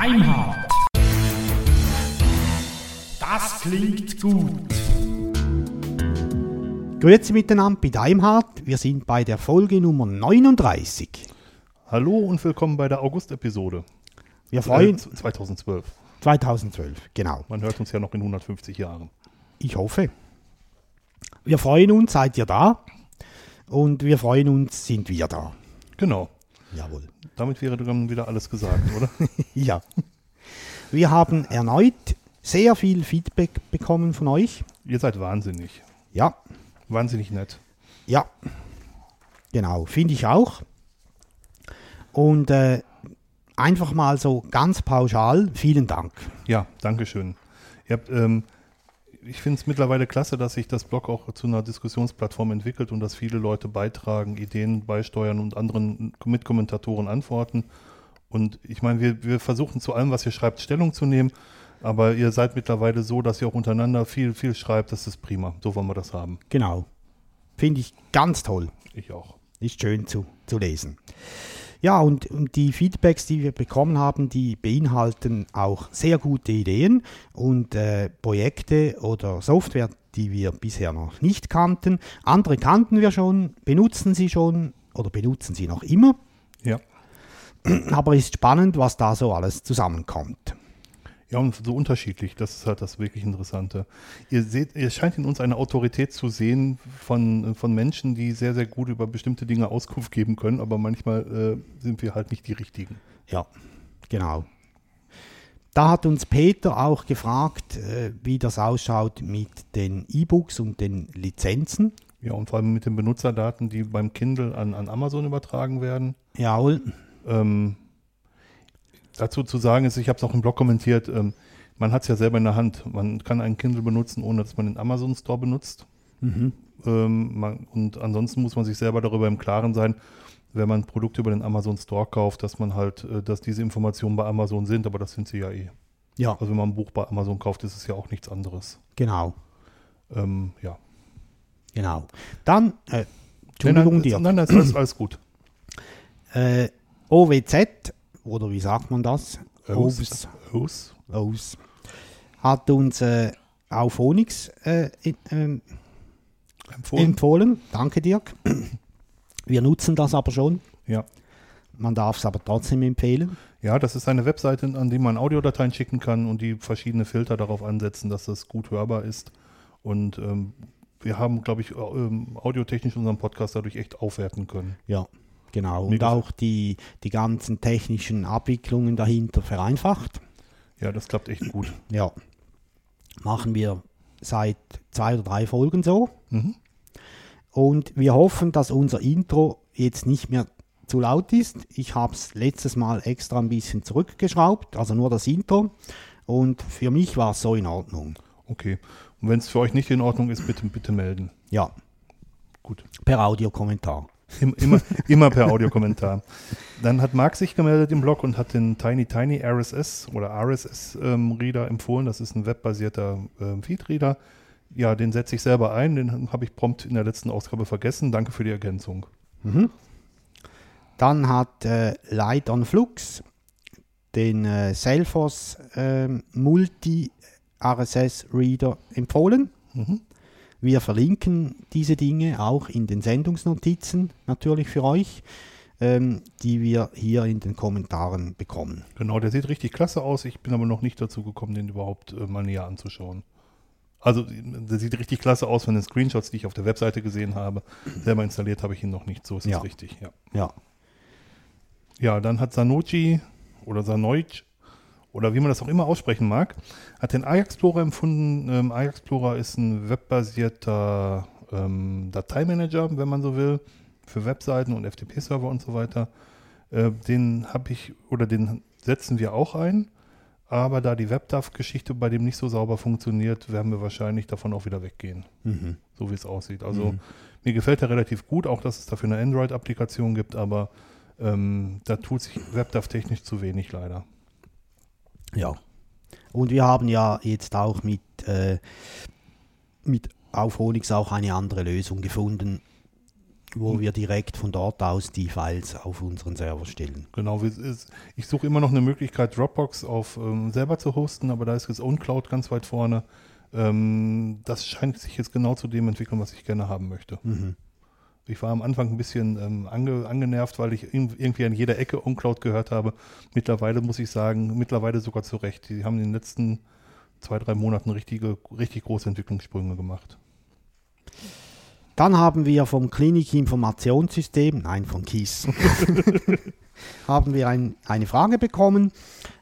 Deimhardt. Das klingt gut. Grüezi miteinander bei Daimhardt. Wir sind bei der Folge Nummer 39. Hallo und willkommen bei der August-Episode. Wir freuen Äh, 2012. 2012, genau. Man hört uns ja noch in 150 Jahren. Ich hoffe. Wir freuen uns, seid ihr da? Und wir freuen uns, sind wir da. Genau. Jawohl. Damit wäre dann wieder alles gesagt, oder? Ja. Wir haben erneut sehr viel Feedback bekommen von euch. Ihr seid wahnsinnig. Ja, Wahnsinnig nett. ja. Genau, finde ich auch. Und äh, einfach mal so ganz pauschal, vielen Dank. Ja, Dankeschön. Ihr habt, ähm, ich finde es mittlerweile klasse, dass sich das Blog auch zu einer Diskussionsplattform entwickelt und dass viele Leute beitragen, Ideen beisteuern und anderen Mitkommentatoren antworten. Und ich meine, wir, wir versuchen zu allem, was ihr schreibt, Stellung zu nehmen. Aber ihr seid mittlerweile so, dass ihr auch untereinander viel, viel schreibt. Das ist prima. So wollen wir das haben. Genau. Finde ich ganz toll. Ich auch. Ist schön zu, zu lesen. Ja, und, und die Feedbacks, die wir bekommen haben, die beinhalten auch sehr gute Ideen und äh, Projekte oder Software, die wir bisher noch nicht kannten. Andere kannten wir schon, benutzen sie schon oder benutzen sie noch immer. Ja. Aber es ist spannend, was da so alles zusammenkommt. Ja, und so unterschiedlich, das ist halt das wirklich Interessante. Ihr seht, ihr scheint in uns eine Autorität zu sehen von, von Menschen, die sehr, sehr gut über bestimmte Dinge Auskunft geben können, aber manchmal äh, sind wir halt nicht die richtigen. Ja, genau. Da hat uns Peter auch gefragt, äh, wie das ausschaut mit den E-Books und den Lizenzen. Ja, und vor allem mit den Benutzerdaten, die beim Kindle an, an Amazon übertragen werden. Jawohl. Ähm, dazu zu sagen ist, ich habe es auch im Blog kommentiert, ähm, man hat es ja selber in der Hand. Man kann einen Kindle benutzen, ohne dass man den Amazon Store benutzt. Mhm. Ähm, man, und ansonsten muss man sich selber darüber im Klaren sein, wenn man Produkte über den Amazon Store kauft, dass man halt, äh, dass diese Informationen bei Amazon sind, aber das sind sie ja eh. Ja, Also wenn man ein Buch bei Amazon kauft, ist es ja auch nichts anderes. genau. Ähm, ja. Genau. Dann, äh, Entschuldigung nein, dir, nein, nein, ist alles, alles gut. äh, OWZ, oder wie sagt man das? Aus, aus. Aus. Hat uns äh, auf Onyx äh, ähm, Empfohlen. empfohlen. Danke, Dirk. Wir nutzen das aber schon. Ja. Man darf es aber trotzdem empfehlen. ja, das ist eine Webseite, an die man Audiodateien schicken kann und die verschiedene Filter darauf ansetzen, dass das gut hörbar ist. Und ähm, wir haben, glaube ich, ähm, audiotechnisch unseren Podcast dadurch echt aufwerten können. Ja, genau. Und auch die, die ganzen technischen Abwicklungen dahinter vereinfacht. Ja, das klappt echt gut. Ja. Machen wir seit zwei oder drei Folgen so. Mhm. Und wir hoffen, dass unser Intro jetzt nicht mehr zu laut ist. Ich habe es letztes Mal extra ein bisschen zurückgeschraubt, also nur das Intro. Und für mich war es so in Ordnung. Okay. Und wenn es für euch nicht in Ordnung ist, bitte, bitte melden. Ja, Gut. per Audiokommentar. Im, immer, immer per Audiokommentar. Dann hat Marc sich gemeldet im Blog und hat den Tiny Tiny RSS oder RSS ähm, Reader empfohlen. Das ist ein webbasierter ähm, Feedreader. Ja, den setze ich selber ein. Den habe ich prompt in der letzten Ausgabe vergessen. Danke für die Ergänzung. Mhm. Dann hat äh, Light on Flux den äh, Salesforce ähm, Multi RSS Reader empfohlen. Mhm. Wir verlinken diese Dinge auch in den Sendungsnotizen natürlich für euch, ähm, die wir hier in den Kommentaren bekommen. Genau, der sieht richtig klasse aus. Ich bin aber noch nicht dazu gekommen, den überhaupt äh, mal näher anzuschauen. Also, der sieht richtig klasse aus von den Screenshots, die ich auf der Webseite gesehen habe. Selber installiert habe ich ihn noch nicht. So ist Ja. es richtig, ja. Ja, Ja, dann hat Sanochi oder Sanoich oder wie man das auch immer aussprechen mag, hat den iExplorer empfunden. Ähm, iExplorer ist ein webbasierter ähm, Dateimanager, wenn man so will, für Webseiten und FTP-Server und so weiter. Äh, den habe ich oder den setzen wir auch ein. Aber da die WebDAV-Geschichte bei dem nicht so sauber funktioniert, werden wir wahrscheinlich davon auch wieder weggehen, mhm. so wie es aussieht. Also Mhm. mir gefällt er relativ gut, auch dass es dafür eine Android-Applikation gibt, aber ähm, da tut sich WebDAV technisch zu wenig leider. Ja. Und wir haben ja jetzt auch mit, äh, mit auf Honix auch eine andere Lösung gefunden. wo wir direkt von dort aus die Files auf unseren Server stellen. Genau, ich suche immer noch eine Möglichkeit, Dropbox auf ähm, selber zu hosten, aber da ist jetzt OwnCloud ganz weit vorne. Ähm, das scheint sich jetzt genau zu dem entwickeln, was ich gerne haben möchte. Mhm. Ich war am Anfang ein bisschen ähm, ange, angenervt, weil ich irgendwie an jeder Ecke OwnCloud gehört habe. Mittlerweile muss ich sagen, mittlerweile sogar zu Recht. Die haben in den letzten zwei, drei Monaten richtige, richtig große Entwicklungssprünge gemacht. Dann haben wir vom Klinik-Informationssystem, nein, von KISS, haben wir ein, eine Frage bekommen.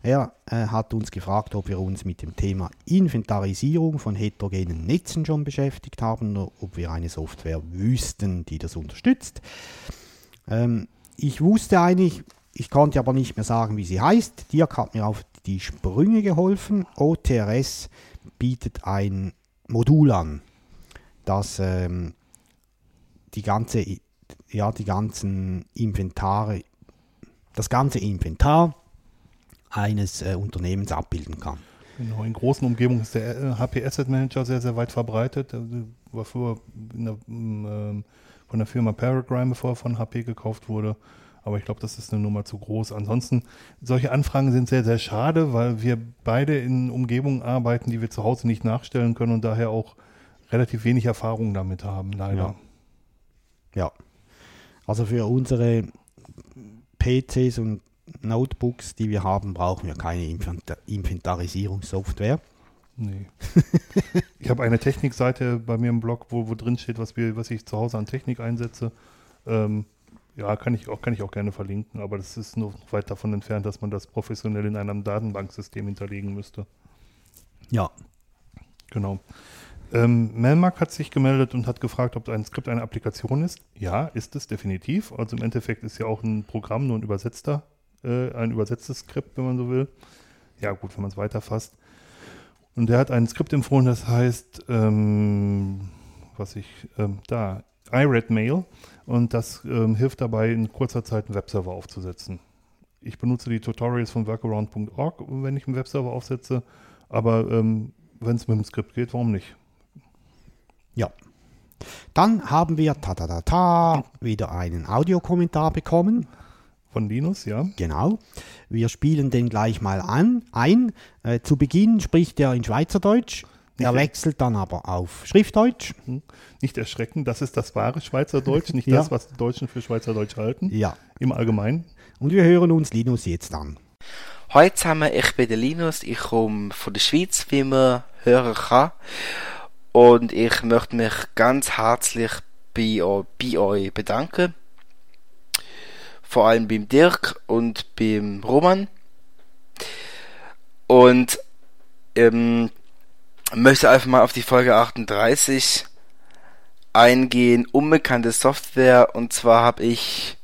Er äh, hat uns gefragt, ob wir uns mit dem Thema Inventarisierung von heterogenen Netzen schon beschäftigt haben ob wir eine Software wüssten, die das unterstützt. Ähm, ich wusste eigentlich, ich konnte aber nicht mehr sagen, wie sie heißt. Dirk hat mir auf die Sprünge geholfen. OTRS bietet ein Modul an, das ähm, die ganze, ja, die ganzen Inventare, das ganze Inventar eines äh, Unternehmens abbilden kann. Genau, in großen Umgebungen ist der HP äh, Asset Manager sehr, sehr weit verbreitet. Der war früher der, äh, von der Firma Paradigm, bevor er von HP gekauft wurde. Aber ich glaube, das ist eine Nummer zu groß. Ansonsten, solche Anfragen sind sehr, sehr schade, weil wir beide in Umgebungen arbeiten, die wir zu Hause nicht nachstellen können und daher auch relativ wenig Erfahrung damit haben, leider. Ja. Ja. Also für unsere PCs und Notebooks, die wir haben, brauchen wir keine Inventarisierungssoftware. Nee. ich habe eine Technikseite bei mir im Blog, wo, wo drin steht, was, wir, was ich zu Hause an Technik einsetze. Ähm, ja, kann ich, auch, kann ich auch gerne verlinken, aber das ist nur weit davon entfernt, dass man das professionell in einem Datenbanksystem hinterlegen müsste. Ja. Genau. Ähm, Melmark hat sich gemeldet und hat gefragt, ob ein Skript eine Applikation ist. Ja, ist es definitiv. Also im Endeffekt ist ja auch ein Programm nur ein übersetzter, äh, ein übersetztes Skript, wenn man so will. Ja, gut, wenn man es weiterfasst. Und der hat ein Skript empfohlen, das heißt, ähm, was ich, ähm, da, iRedMail. Und das ähm, hilft dabei, in kurzer Zeit einen Webserver aufzusetzen. Ich benutze die Tutorials von workaround.org, wenn ich einen Webserver aufsetze. Aber ähm, wenn es mit dem Skript geht, warum nicht? Ja. Dann haben wir ta ta ta ta wieder einen Audiokommentar bekommen. Von Linus, ja. Genau. Wir spielen den gleich mal an, ein. Äh, zu Beginn spricht er in Schweizerdeutsch. Er wechselt dann aber auf Schriftdeutsch. Hm. Nicht erschrecken, das ist das wahre Schweizerdeutsch, nicht ja. das, was die Deutschen für Schweizerdeutsch halten. Ja. Im Allgemeinen. Und wir hören uns Linus jetzt an. Hallo zusammen, ich bin der Linus, ich komme von der Schweiz, wie man hören kann. Und ich möchte mich ganz herzlich bei, bei euch bedanken. Vor allem beim Dirk und beim Roman. Und ähm, möchte einfach mal auf die Folge 38 eingehen. Unbekannte Software. Und zwar habe ich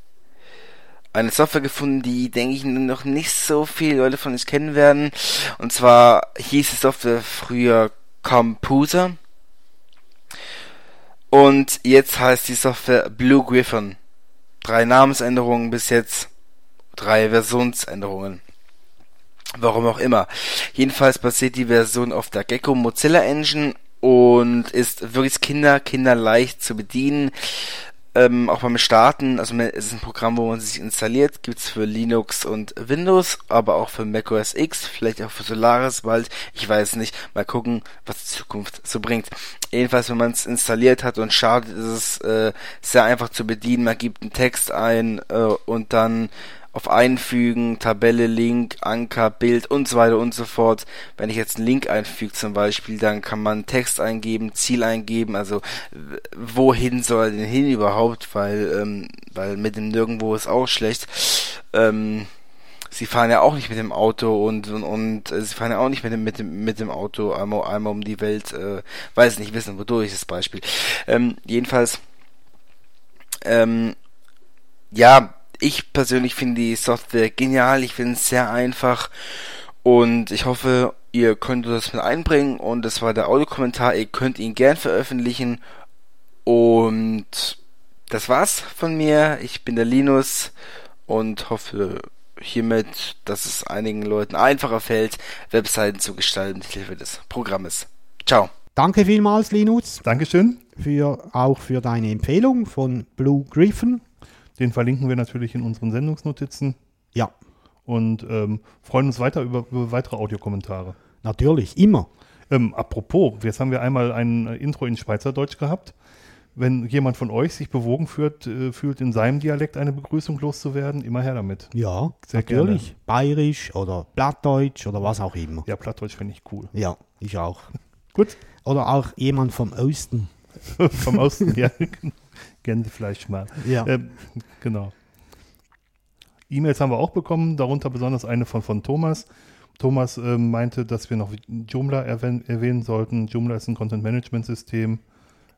eine Software gefunden, die, denke ich, noch nicht so viele Leute von euch kennen werden. Und zwar hieß die Software früher Composer. Und jetzt heißt die Software Blue Griffin. Drei Namensänderungen bis jetzt, drei Versionsänderungen. Warum auch immer. Jedenfalls basiert die Version auf der Gecko Mozilla Engine und ist wirklich kinder, kinderleicht zu bedienen ähm, auch beim Starten, also es ist ein Programm, wo man sich installiert, gibt's für Linux und Windows, aber auch für Mac OS X, vielleicht auch für Solaris bald, ich weiß nicht, mal gucken, was die Zukunft so bringt. Jedenfalls, wenn man es installiert hat und startet, ist es äh, sehr einfach zu bedienen, man gibt einen Text ein äh, und dann auf Einfügen, Tabelle, Link, Anker, Bild und so weiter und so fort. Wenn ich jetzt einen Link einfüge zum Beispiel, dann kann man Text eingeben, Ziel eingeben, also wohin soll er denn hin überhaupt, weil, ähm, weil mit dem Nirgendwo ist auch schlecht. Ähm, sie fahren ja auch nicht mit dem Auto und und, und äh, sie fahren ja auch nicht mit dem mit dem mit dem Auto einmal einmal um die Welt, äh, weiß nicht wissen wodurch das Beispiel. Ähm, jedenfalls ähm, ja ich persönlich finde die Software genial. Ich finde es sehr einfach. Und ich hoffe, ihr könnt das mit einbringen. Und das war der Audiokommentar. Ihr könnt ihn gern veröffentlichen. Und das war's von mir. Ich bin der Linus und hoffe hiermit, dass es einigen Leuten einfacher fällt, Webseiten zu gestalten mit Hilfe des Programmes. Ciao. Danke vielmals, Linus. Dankeschön. für, auch für deine Empfehlung von Blue Griffin. Den verlinken wir natürlich in unseren Sendungsnotizen Ja, und ähm, freuen uns weiter über, über weitere Audiokommentare. natürlich, immer. Ähm, apropos, jetzt haben wir einmal ein äh, Intro in Schweizerdeutsch gehabt. Wenn jemand von euch sich bewogen fühlt, äh, fühlt, in seinem Dialekt eine Begrüßung loszuwerden, immer her damit. Ja, Sehr natürlich. Bayerisch oder Plattdeutsch oder was auch immer. Ja, Plattdeutsch finde ich cool. Ja, ich auch. Gut, Oder auch jemand vom Osten. vom Osten, ja, Gänsefleisch mal. Ja. Ähm, genau. E-Mails haben wir auch bekommen, darunter besonders eine von, von Thomas. Thomas ähm, meinte, dass wir noch Joomla erwähnen, erwähnen sollten. Joomla ist ein Content-Management-System,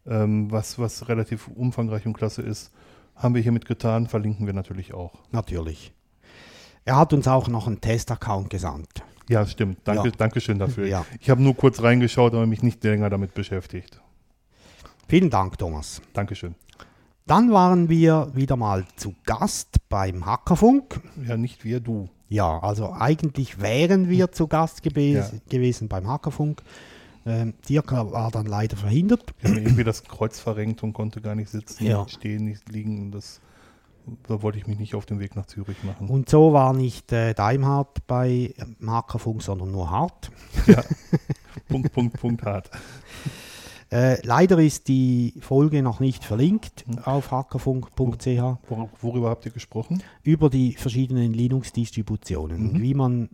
ähm, was, was relativ umfangreich und klasse ist. Haben wir hiermit getan, verlinken wir natürlich auch. Natürlich. Er hat uns auch noch einen Test-Account gesandt. Ja, stimmt. Danke, Ja. Dankeschön dafür. Ja. Ich habe nur kurz reingeschaut, aber mich nicht länger damit beschäftigt. Vielen Dank, Thomas. Dankeschön. Dann waren wir wieder mal zu Gast beim Hackerfunk. Ja, nicht wir, du. Ja, also eigentlich wären wir zu Gast Ja. gewesen beim Hackerfunk. Ähm, Dirk war dann leider verhindert. Ich habe irgendwie das Kreuz verrenkt und konnte gar nicht sitzen, Ja. nicht stehen, nicht liegen. Das, da wollte ich mich nicht auf den Weg nach Zürich machen. Und so war nicht äh, Daimhardt bei ähm, Hackerfunk, sondern nur Hart. Ja. Punkt, Punkt, Punkt, hart. Äh, leider ist die Folge noch nicht verlinkt Hm. auf hackerfunk.ch Wor worüber habt ihr gesprochen? über die verschiedenen Linux-Distributionen Mhm. und wie man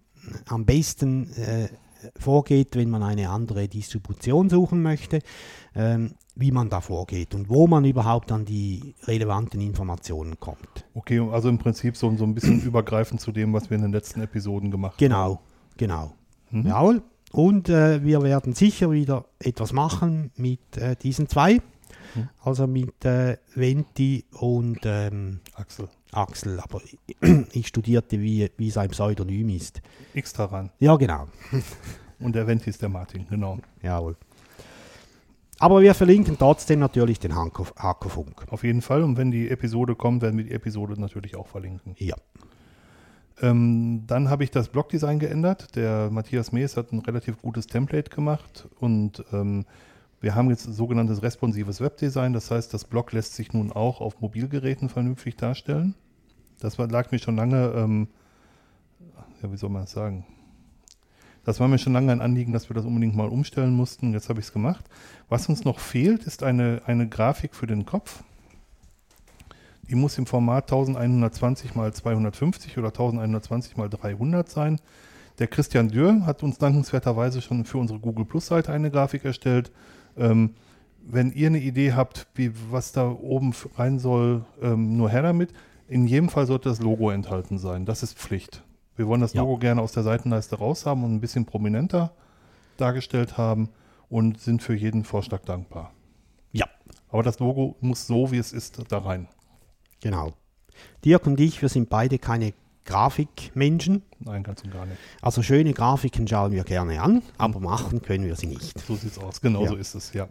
am besten äh, vorgeht, wenn man eine andere Distribution suchen möchte, ähm, wie man da vorgeht und wo man überhaupt an die relevanten Informationen kommt. Okay, also im Prinzip so, so ein bisschen übergreifend zu dem, was wir in den letzten Episoden gemacht Genau, genau. haben. Mhm. Jawohl. Und äh, wir werden sicher wieder etwas machen mit äh, diesen zwei. Mhm. Also mit äh, Venti und ähm, Axel, Axel. Aber ich studierte, wie, wie sein Pseudonym ist. X daran. Ja, genau. Und der Venti ist der Martin, genau. Jawohl. Aber wir verlinken trotzdem natürlich den Hackerfunk. Auf jeden Fall. Und wenn die Episode kommt, werden wir die Episode natürlich auch verlinken. Ja. Ähm, dann habe ich das Blogdesign geändert. Der Matthias Mees hat ein relativ gutes Template gemacht und ähm, wir haben jetzt sogenanntes responsives Webdesign. Das heißt, das Blog lässt sich nun auch auf Mobilgeräten vernünftig darstellen. Das war, lag mir schon lange, ähm, ja, wie soll man das sagen? Das war mir schon lange ein Anliegen, dass wir das unbedingt mal umstellen mussten. Jetzt habe ich es gemacht. Was uns noch fehlt, ist eine, eine Grafik für den Kopf. Die muss im Format 1120 x 250 oder 1120 x 300 sein. Der Christian Dürr hat uns dankenswerterweise schon für unsere Google Plus Seite eine Grafik erstellt. Ähm, wenn ihr eine Idee habt, wie, was da oben rein soll, ähm, nur her damit. In jedem Fall sollte das Logo enthalten sein. Das ist Pflicht. Wir wollen das Ja. Logo gerne aus der Seitenleiste raus haben und ein bisschen prominenter dargestellt haben und sind für jeden Vorschlag dankbar. Ja, Aber das Logo muss so, wie es ist, da rein. Genau. Dirk und ich, wir sind beide keine Grafikmenschen. Nein, ganz und gar nicht. Also schöne Grafiken schauen wir gerne an, aber machen können wir sie nicht. So sieht's aus. Genau Ja. so ist es, ja.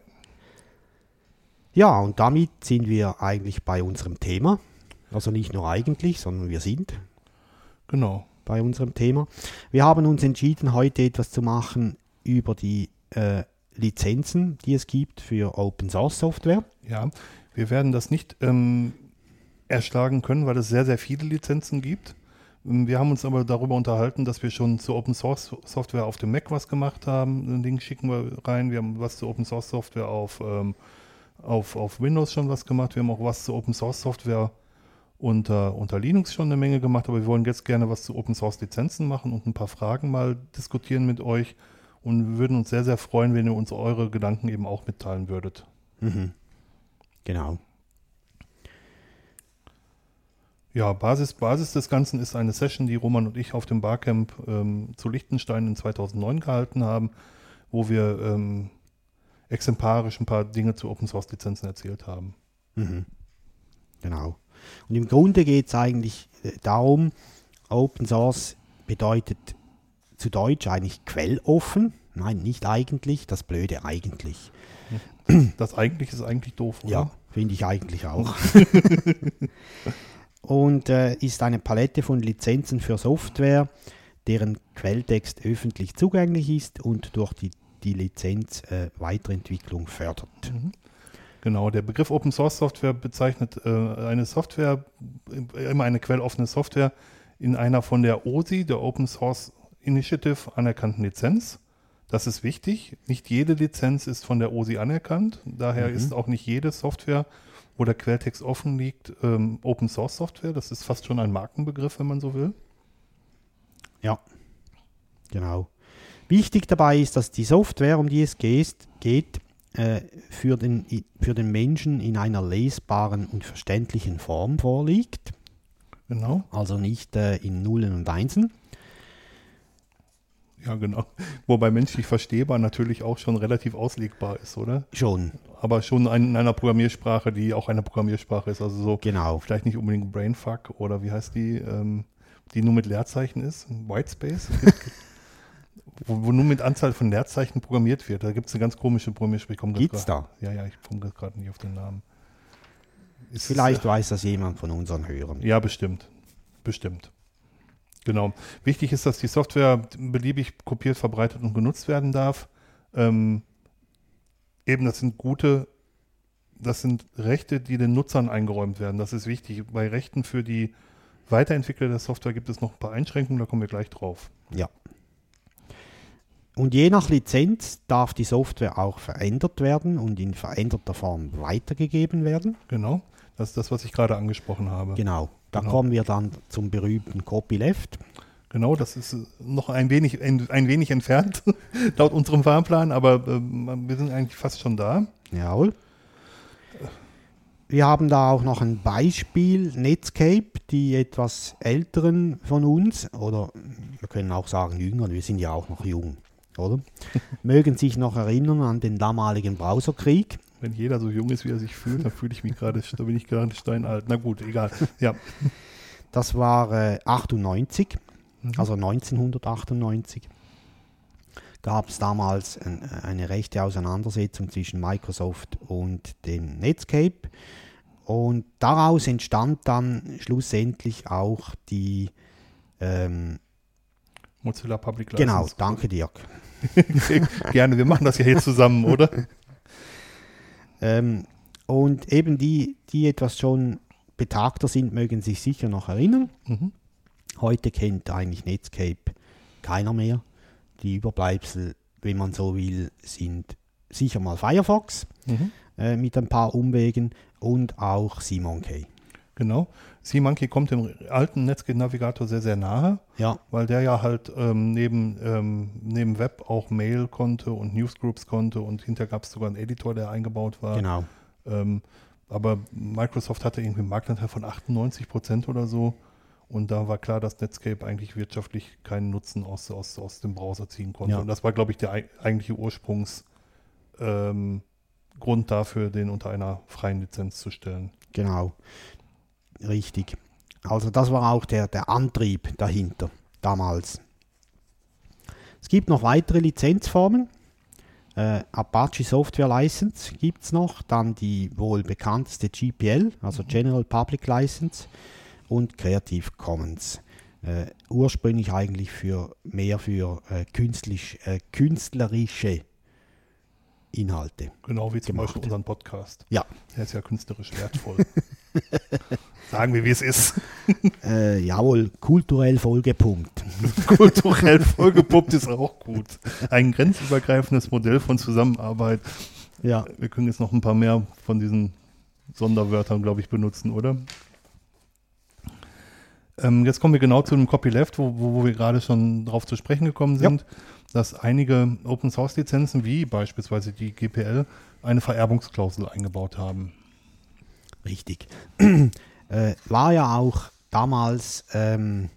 Ja, und damit sind wir eigentlich bei unserem Thema. Also nicht nur eigentlich, sondern wir sind Genau. bei unserem Thema. Wir haben uns entschieden, heute etwas zu machen über die äh, Lizenzen, die es gibt für Open Source Software. Ja, wir werden das nicht ähm, erschlagen können, weil es sehr, sehr viele Lizenzen gibt. Ähm, Wir haben uns aber darüber unterhalten, dass wir schon zu Open Source Software auf dem Mac was gemacht haben. Ein Ding schicken wir rein. Wir haben was zu Open Source Software auf, ähm, auf, auf Windows schon was gemacht. Wir haben auch was zu Open Source Software unter, unter Linux schon eine Menge gemacht, aber wir wollen jetzt gerne was zu Open Source Lizenzen machen und ein paar Fragen mal diskutieren mit euch und wir würden uns sehr, sehr freuen, wenn ihr uns eure Gedanken eben auch mitteilen würdet. Mhm. Genau. Ja, Basis, Basis des Ganzen ist eine Session, die Roman und ich auf dem Barcamp ähm, zu Liechtenstein in 2009 gehalten haben, wo wir ähm, exemplarisch ein paar Dinge zu Open Source Lizenzen erzählt haben. Mhm. Genau. Und im Grunde geht es eigentlich äh, darum, Open Source bedeutet zu Deutsch eigentlich quelloffen. Nein, nicht eigentlich, das Blöde eigentlich. Das eigentlich ist eigentlich doof, oder? Ja, finde ich eigentlich auch. Und äh, ist eine Palette von Lizenzen für Software, deren Quelltext öffentlich zugänglich ist und durch die, die Lizenz äh, Weiterentwicklung fördert. Mhm. Genau, der Begriff Open Source Software bezeichnet äh, eine Software, immer eine quelloffene Software in einer von der OSI, der Open Source Initiative, anerkannten Lizenz. Das ist wichtig. Nicht jede Lizenz ist von der OSI anerkannt. Daher Mhm. ist auch nicht jede Software, wo der Quelltext offen liegt, ähm, Open Source Software. Das ist fast schon ein Markenbegriff, wenn man so will. Ja, genau. Wichtig dabei ist, dass die Software, um die es geht, geht äh, für, den, für den Menschen in einer lesbaren und verständlichen Form vorliegt. Genau. Also nicht äh, in Nullen und Einsen. Ja, genau. Wobei menschlich verstehbar natürlich auch schon relativ auslegbar ist, oder? Schon, Aber schon in einer Programmiersprache, die auch eine Programmiersprache ist. Also so genau. vielleicht nicht unbedingt Brainfuck oder wie heißt die, ähm, die nur mit Leerzeichen ist? Whitespace? wo, wo nur mit Anzahl von Leerzeichen programmiert wird. Da gibt es eine ganz komische Programmiersprache. Gibt's grad- da? Ja, ja, ich komme gerade nicht auf den Namen. Ist es, Vielleicht äh, weiß das jemand von unseren Hörern. Ja, bestimmt. Bestimmt. Genau. Wichtig ist, dass die Software beliebig kopiert, verbreitet und genutzt werden darf. Ähm, eben, das sind gute, das sind Rechte, die den Nutzern eingeräumt werden. Das ist wichtig. Bei Rechten für die Weiterentwickler der Software gibt es noch ein paar Einschränkungen, da kommen wir gleich drauf. Ja. Und je nach Lizenz darf die Software auch verändert werden und in veränderter Form weitergegeben werden. Genau. Das ist das, was ich gerade angesprochen habe. Genau. Da Genau. kommen wir dann zum berühmten Copyleft. Genau, das ist äh, noch ein wenig, ein, ein wenig entfernt, laut unserem Fahrplan, aber ähm, wir sind eigentlich fast schon da. Jawohl. Wir haben da auch noch ein Beispiel, Netscape, die etwas älteren von uns, oder wir können auch sagen jüngeren, wir sind ja auch noch jung, oder? Mögen sich noch erinnern an den damaligen Browserkrieg. Wenn jeder so jung ist, wie er sich fühlt, dann fühle ich mich gerade, da bin ich gerade steinalt. Na gut, egal. Ja. Das war äh, 98, Mhm. also 1998. Gab es damals ein, eine rechte Auseinandersetzung zwischen Microsoft und dem Netscape. Und daraus entstand dann schlussendlich auch die. Ähm, Mozilla Public genau, License. danke Dirk. Gerne, wir machen das ja hier zusammen, oder? Ähm, und eben die, die etwas schon betagter sind, mögen sich sicher noch erinnern. Mhm. Heute kennt eigentlich Netscape keiner mehr. Die Überbleibsel, wenn man so will, sind sicher mal Firefox Mhm. äh, mit ein paar Umwegen und auch SeaMonkey. Genau. SeaMonkey kommt dem alten Netscape-Navigator sehr, sehr nahe, Ja, weil der ja halt ähm, neben, ähm, neben Web auch Mail konnte und Newsgroups konnte und hinterher gab es sogar einen Editor, der eingebaut war. genau. Ähm, aber Microsoft hatte irgendwie einen Marktanteil von 98 Prozent oder so. Und da war klar, dass Netscape eigentlich wirtschaftlich keinen Nutzen aus, aus, aus dem Browser ziehen konnte. Ja. Und das war, glaube ich, der ei- eigentliche Ursprungsgrund ähm, dafür, den unter einer freien Lizenz zu stellen. Genau. Richtig. Also das war auch der, der Antrieb dahinter damals. Es gibt noch weitere Lizenzformen. Äh, Apache Software License gibt es noch, dann die wohl bekannteste GPL, also General Public License und Creative Commons. Äh, ursprünglich eigentlich für mehr für äh, künstlich, äh, künstlerische Inhalte. Genau wie zum Gemacht. Beispiel unseren Podcast. Ja. Der ist ja künstlerisch wertvoll. Sagen wir, wie es ist. Äh, jawohl, kulturell vollgepumpt. Kulturell vollgepuppt ist auch gut. Ein grenzübergreifendes Modell von Zusammenarbeit. Ja, Wir können jetzt noch ein paar mehr von diesen Sonderwörtern, glaube ich, benutzen, oder? Ähm, jetzt kommen wir genau zu dem Copyleft, wo, wo, wo wir gerade schon drauf zu sprechen gekommen sind, dass einige Open-Source-Lizenzen, wie beispielsweise die GPL, eine Vererbungsklausel eingebaut haben. Richtig. äh, war ja auch damals, ähm,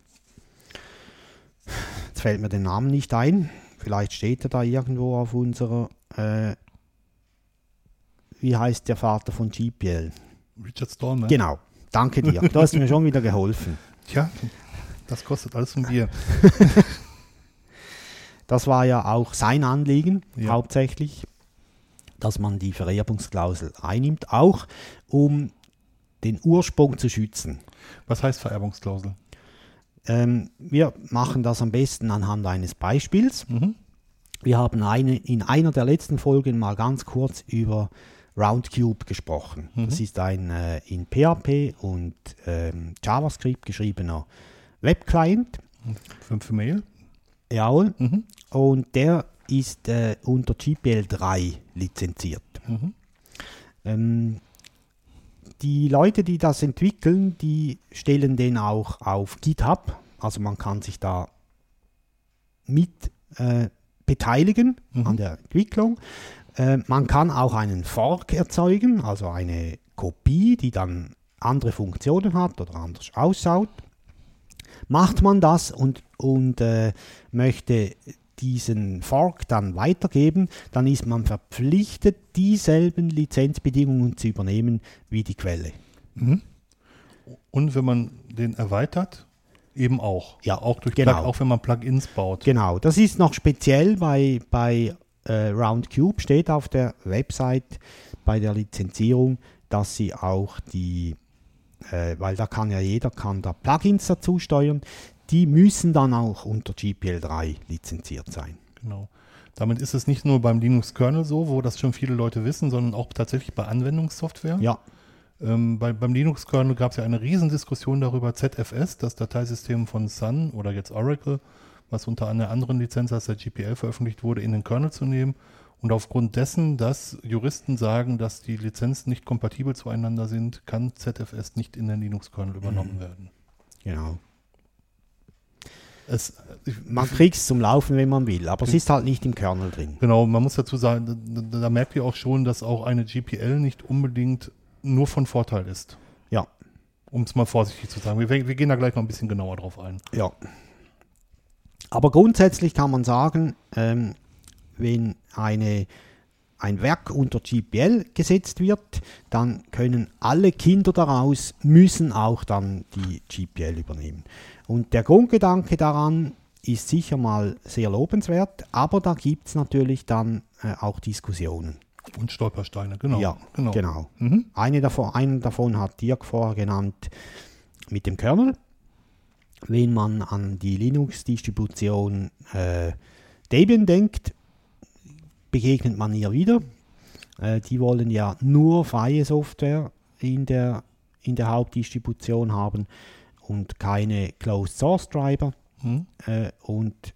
jetzt fällt mir der Name nicht ein, vielleicht steht er da irgendwo auf unserer, äh, wie heißt der Vater von GPL? Richard Stallman. Genau, danke dir, du hast mir schon wieder geholfen. Tja, das kostet alles ein Bier. Das war ja auch sein Anliegen, Ja. hauptsächlich, dass man die Vererbungsklausel einnimmt, auch um den Ursprung zu schützen. Was heißt Vererbungsklausel? Ähm, wir machen das am besten anhand eines Beispiels. Mhm. Wir haben eine, in einer der letzten Folgen mal ganz kurz über Roundcube gesprochen. Das ist ein äh, in PHP und ähm, JavaScript geschriebener Webclient. Für, für Mail? Jawohl. Mhm. Und der ist äh, unter GPL 3 lizenziert. Mhm. Ähm, die Leute, die das entwickeln, die stellen den auch auf GitHub. Also man kann sich da mit äh, beteiligen Mhm. an der Entwicklung. Äh, man kann auch einen Fork erzeugen, also eine Kopie, die dann andere Funktionen hat oder anders ausschaut. Macht man das und, und äh, möchte diesen Fork dann weitergeben, dann ist man verpflichtet, dieselben Lizenzbedingungen zu übernehmen wie die Quelle. Mhm. Und wenn man den erweitert, eben auch. Ja, auch durch genau. Plug, auch wenn man Plugins baut. Genau, das ist noch speziell bei, bei äh, Roundcube, steht auf der Website bei der Lizenzierung, dass sie auch die, äh, weil da kann ja jeder kann da Plugins dazu steuern, die müssen dann auch unter GPL 3 lizenziert sein. Genau. Damit ist es nicht nur beim Linux-Kernel so, wo das schon viele Leute wissen, sondern auch tatsächlich bei Anwendungssoftware. Ja, Ähm, bei, beim Linux-Kernel gab es ja eine Riesendiskussion darüber, ZFS, das Dateisystem von Sun oder jetzt Oracle, was unter einer anderen Lizenz als der GPL veröffentlicht wurde, in den Kernel zu nehmen. Und aufgrund dessen, dass Juristen sagen, dass die Lizenzen nicht kompatibel zueinander sind, kann ZFS nicht in den Linux-Kernel übernommen werden. genau. Es, Man kriegt es zum Laufen, wenn man will, aber es ist halt nicht im Kernel drin. Genau, man muss dazu sagen, da, da, da merkt ihr auch schon, dass auch eine GPL nicht unbedingt nur von Vorteil ist. Ja, Um es mal vorsichtig zu sagen. Wir, wir gehen da gleich noch ein bisschen genauer drauf ein. ja. Aber grundsätzlich kann man sagen, ähm, wenn eine, ein Werk unter GPL gesetzt wird, dann können alle Kinder daraus, müssen auch dann die GPL übernehmen. Und der Grundgedanke daran ist sicher mal sehr lobenswert, aber da gibt es natürlich dann äh, auch Diskussionen. Und Stolpersteine, genau. Ja, genau. genau. Mhm. Eine davon, einen davon hat Dirk vorher genannt mit dem Kernel. Wenn man an die Linux-Distribution äh, Debian denkt, begegnet man ihr wieder. Äh, die wollen ja nur freie Software in der, in der Hauptdistribution haben und keine Closed Source Treiber. Mhm. Äh, und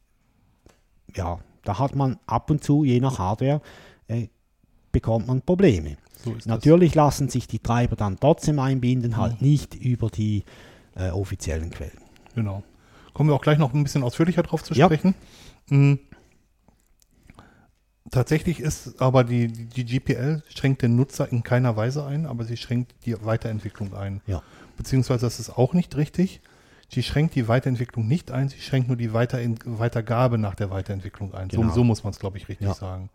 ja, da hat man ab und zu, je nach Hardware, äh, bekommt man Probleme. So Natürlich lassen sich die Treiber dann trotzdem einbinden, halt nicht über die äh, offiziellen Quellen. das. Genau. Kommen wir auch gleich noch ein bisschen ausführlicher drauf zu Ja. sprechen. Tatsächlich ist aber die, die, GPL schränkt den Nutzer in keiner Weise ein, aber sie schränkt die Weiterentwicklung ein. Ja. Beziehungsweise das ist auch nicht richtig. Sie schränkt die Weiterentwicklung nicht ein, sie schränkt nur die Weiterin Weitergabe nach der Weiterentwicklung ein. Genau. So, so muss man es, glaube ich, richtig Ja. sagen.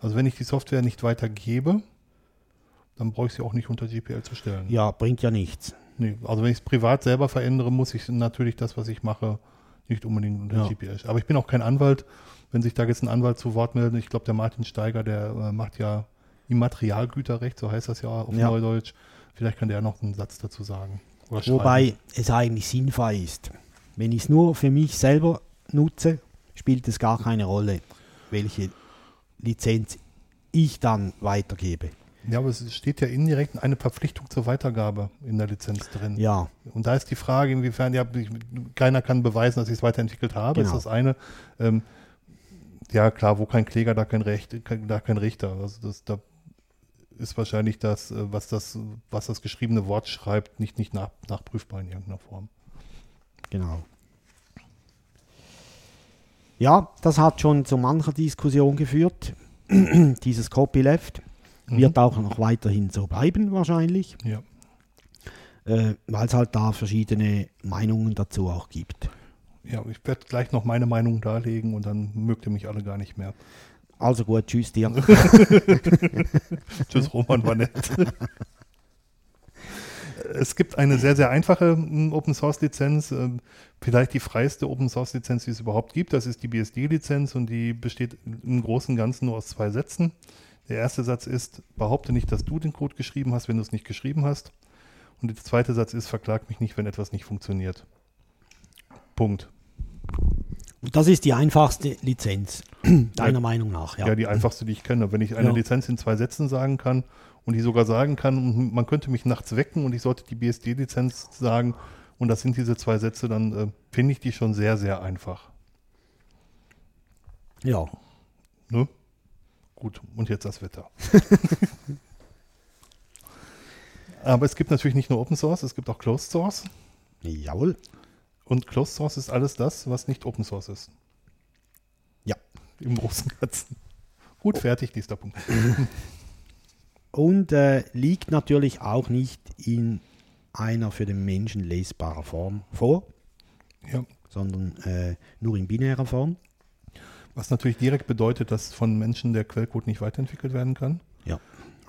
Also wenn ich die Software nicht weitergebe, dann brauche ich sie auch nicht unter GPL zu stellen. Ja, bringt ja nichts. Nee, also wenn ich es privat selber verändere, muss ich natürlich das, was ich mache, nicht unbedingt unter Ja. GPL. Aber ich bin auch kein Anwalt. Wenn sich da jetzt ein Anwalt zu Wort meldet, ich glaube, der Martin Steiger, der äh, macht ja Immaterialgüterrecht, so heißt das ja auf Ja. Neudeutsch. Vielleicht kann der noch einen Satz dazu sagen. Wobei es eigentlich sinnfrei ist. Wenn ich es nur für mich selber nutze, spielt es gar keine Rolle, welche Lizenz ich dann weitergebe. Ja, aber es steht ja indirekt eine Verpflichtung zur Weitergabe in der Lizenz drin. Ja, Und da ist die Frage, inwiefern, ja, keiner kann beweisen, dass ich es weiterentwickelt habe, Genau. ist das eine. Ähm, ja, klar, wo kein Kläger, da kein Recht, kein, da kein Richter. Also das, da ist wahrscheinlich das, äh, was das, was das geschriebene Wort schreibt, nicht, nicht nach, nachprüfbar in irgendeiner Form. genau. Ja, das hat schon zu mancher Diskussion geführt. Dieses Copyleft wird auch noch weiterhin so bleiben wahrscheinlich, Ja. äh, weil es halt da verschiedene Meinungen dazu auch gibt. Ja, ich werde gleich noch meine Meinung darlegen und dann mögt ihr mich alle gar nicht mehr. Also gut, tschüss dir. Tschüss, Roman, war nett. Es gibt eine sehr, sehr einfache mm, Open Source Lizenz, ähm, vielleicht die freiste Open Source Lizenz, die es überhaupt gibt. Das ist die BSD-Lizenz und die besteht im Großen und Ganzen nur aus zwei Sätzen. Der erste Satz ist, behaupte nicht, dass du den Code geschrieben hast, wenn du es nicht geschrieben hast. Und der zweite Satz ist, verklag mich nicht, wenn etwas nicht funktioniert. Punkt. Das ist die einfachste Lizenz, deiner Ja. Meinung nach. Ja. Ja, die einfachste, die ich kenne. Wenn ich eine Ja. Lizenz in zwei Sätzen sagen kann und die sogar sagen kann, man könnte mich nachts wecken und ich sollte die BSD-Lizenz sagen und das sind diese zwei Sätze, dann äh, finde ich die schon sehr, sehr einfach. ja. Ne? Gut, und jetzt das Wetter. Aber es gibt natürlich nicht nur Open Source, es gibt auch Closed Source. Jawohl. Und Closed Source ist alles das, was nicht Open Source ist. Ja. Im Großen und Ganzen. Gut, fertig, nächster Punkt. Und äh, liegt natürlich auch nicht in einer für den Menschen lesbarer Form vor, Ja. sondern äh, nur in binärer Form. Was natürlich direkt bedeutet, dass von Menschen der Quellcode nicht weiterentwickelt werden kann.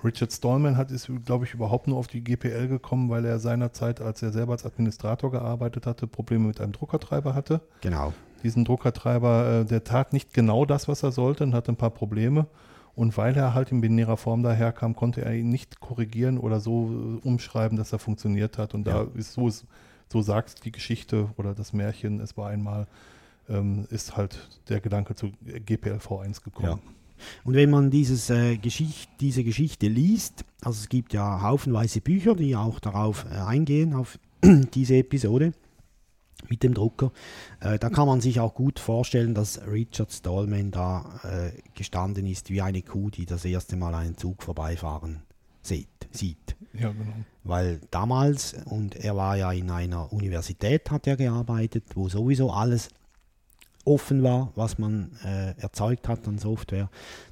Richard Stallman hat ist, glaube ich, überhaupt nur auf die GPL gekommen, weil er seinerzeit, als er selber als Administrator gearbeitet hatte, Probleme mit einem Druckertreiber hatte. Genau. Diesen Druckertreiber, äh, der tat nicht genau das, was er sollte und hatte ein paar Probleme. Und weil er halt in binärer Form daherkam, konnte er ihn nicht korrigieren oder so äh, umschreiben, dass er funktioniert hat. Und Ja. da ist so, so sagt die Geschichte oder das Märchen, es war einmal, ähm, ist halt der Gedanke zu GPL V1 gekommen. Ja. Und wenn man dieses, äh, Geschicht, diese Geschichte liest, also es gibt ja haufenweise Bücher, die auch darauf äh, eingehen, auf diese Episode mit dem Drucker, äh, da kann man sich auch gut vorstellen, dass Richard Stallman da äh, gestanden ist wie eine Kuh, die das erste Mal einen Zug vorbeifahren sieht. sieht. Ja, genau. Weil damals, und er war ja in einer Universität, hat er gearbeitet, wo sowieso alles offen war, was man äh, erzeugt hat an Software,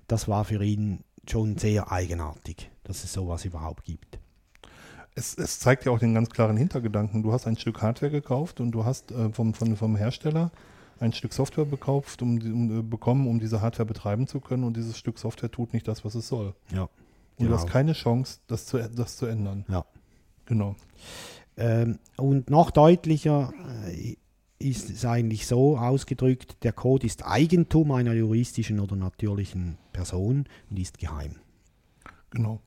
das war für ihn schon sehr eigenartig, dass es sowas überhaupt gibt. Es, es zeigt ja auch den ganz klaren Hintergedanken. Du hast ein Stück Hardware gekauft und du hast äh, vom, vom, vom Hersteller ein Stück Software gekauft, um, um, äh, bekommen, um diese Hardware betreiben zu können und dieses Stück Software tut nicht das, was es soll. Ja. Und du Genau. hast keine Chance, das zu, das zu ändern. Ja. Genau. Ähm, und noch deutlicher äh, ist es eigentlich so ausgedrückt, der Code ist Eigentum einer juristischen oder natürlichen Person und ist geheim. Genau.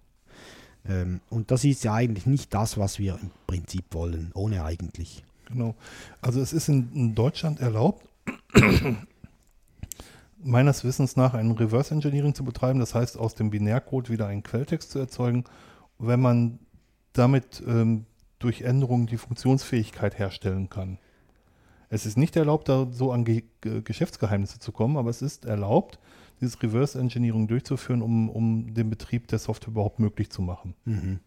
Ähm, und das ist ja eigentlich nicht das, was wir im Prinzip wollen, ohne eigentlich. Genau. Also es ist in, in Deutschland erlaubt, meines Wissens nach ein Reverse Engineering zu betreiben, das heißt aus dem Binärcode wieder einen Quelltext zu erzeugen, wenn man damit ähm, durch Änderungen die Funktionsfähigkeit herstellen kann. Es ist nicht erlaubt, da so an Ge Ge- Geschäftsgeheimnisse zu kommen, aber es ist erlaubt, dieses Reverse Engineering durchzuführen, um, um den Betrieb der Software überhaupt möglich zu machen. Mhm.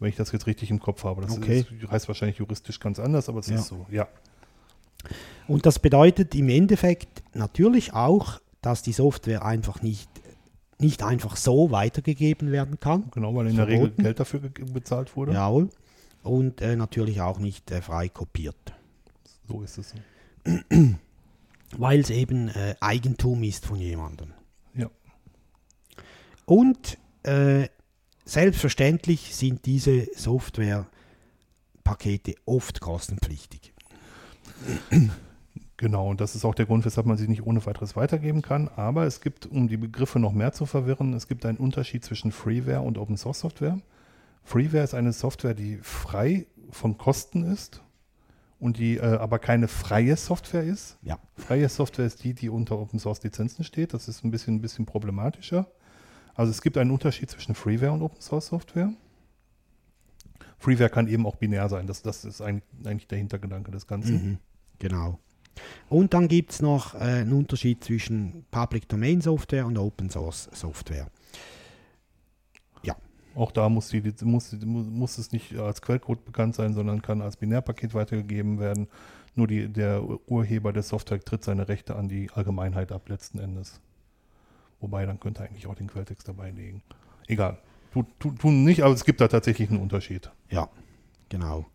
Wenn ich das jetzt richtig im Kopf habe. Das Okay. ist, heißt wahrscheinlich juristisch ganz anders, aber es Ja. ist so, ja. Und das bedeutet im Endeffekt natürlich auch, dass die Software einfach nicht, nicht einfach so weitergegeben werden kann. Genau, weil in der Regel Verboten. Geld dafür bezahlt wurde. Jawohl. Und äh, natürlich auch nicht äh, frei kopiert. So ist es. Weil es eben äh, Eigentum ist von jemandem. Ja. Und äh, selbstverständlich sind diese Softwarepakete oft kostenpflichtig. Genau, und das ist auch der Grund, weshalb man sie nicht ohne weiteres weitergeben kann. Aber es gibt, um die Begriffe noch mehr zu verwirren, es gibt einen Unterschied zwischen Freeware und Open Source Software. Freeware ist eine Software, die frei von Kosten ist und die äh, aber keine freie Software ist. Ja. Freie Software ist die, die unter Open Source Lizenzen steht. Das ist ein bisschen, ein bisschen problematischer. Also es gibt einen Unterschied zwischen Freeware und Open Source Software. Freeware kann eben auch binär sein. Das, das ist eigentlich, eigentlich der Hintergedanke des Ganzen. Mhm, genau. Und dann gibt es noch äh, einen Unterschied zwischen Public Domain Software und Open Source Software. Auch da muss, die, muss, muss es nicht als Quellcode bekannt sein, sondern kann als Binärpaket weitergegeben werden. Nur die, der Urheber der Software tritt seine Rechte an die Allgemeinheit ab letzten Endes. Wobei, dann könnte er eigentlich auch den Quelltext dabei legen. Egal. Tut, tut, tun nicht, aber es gibt da tatsächlich einen Unterschied. Ja, genau.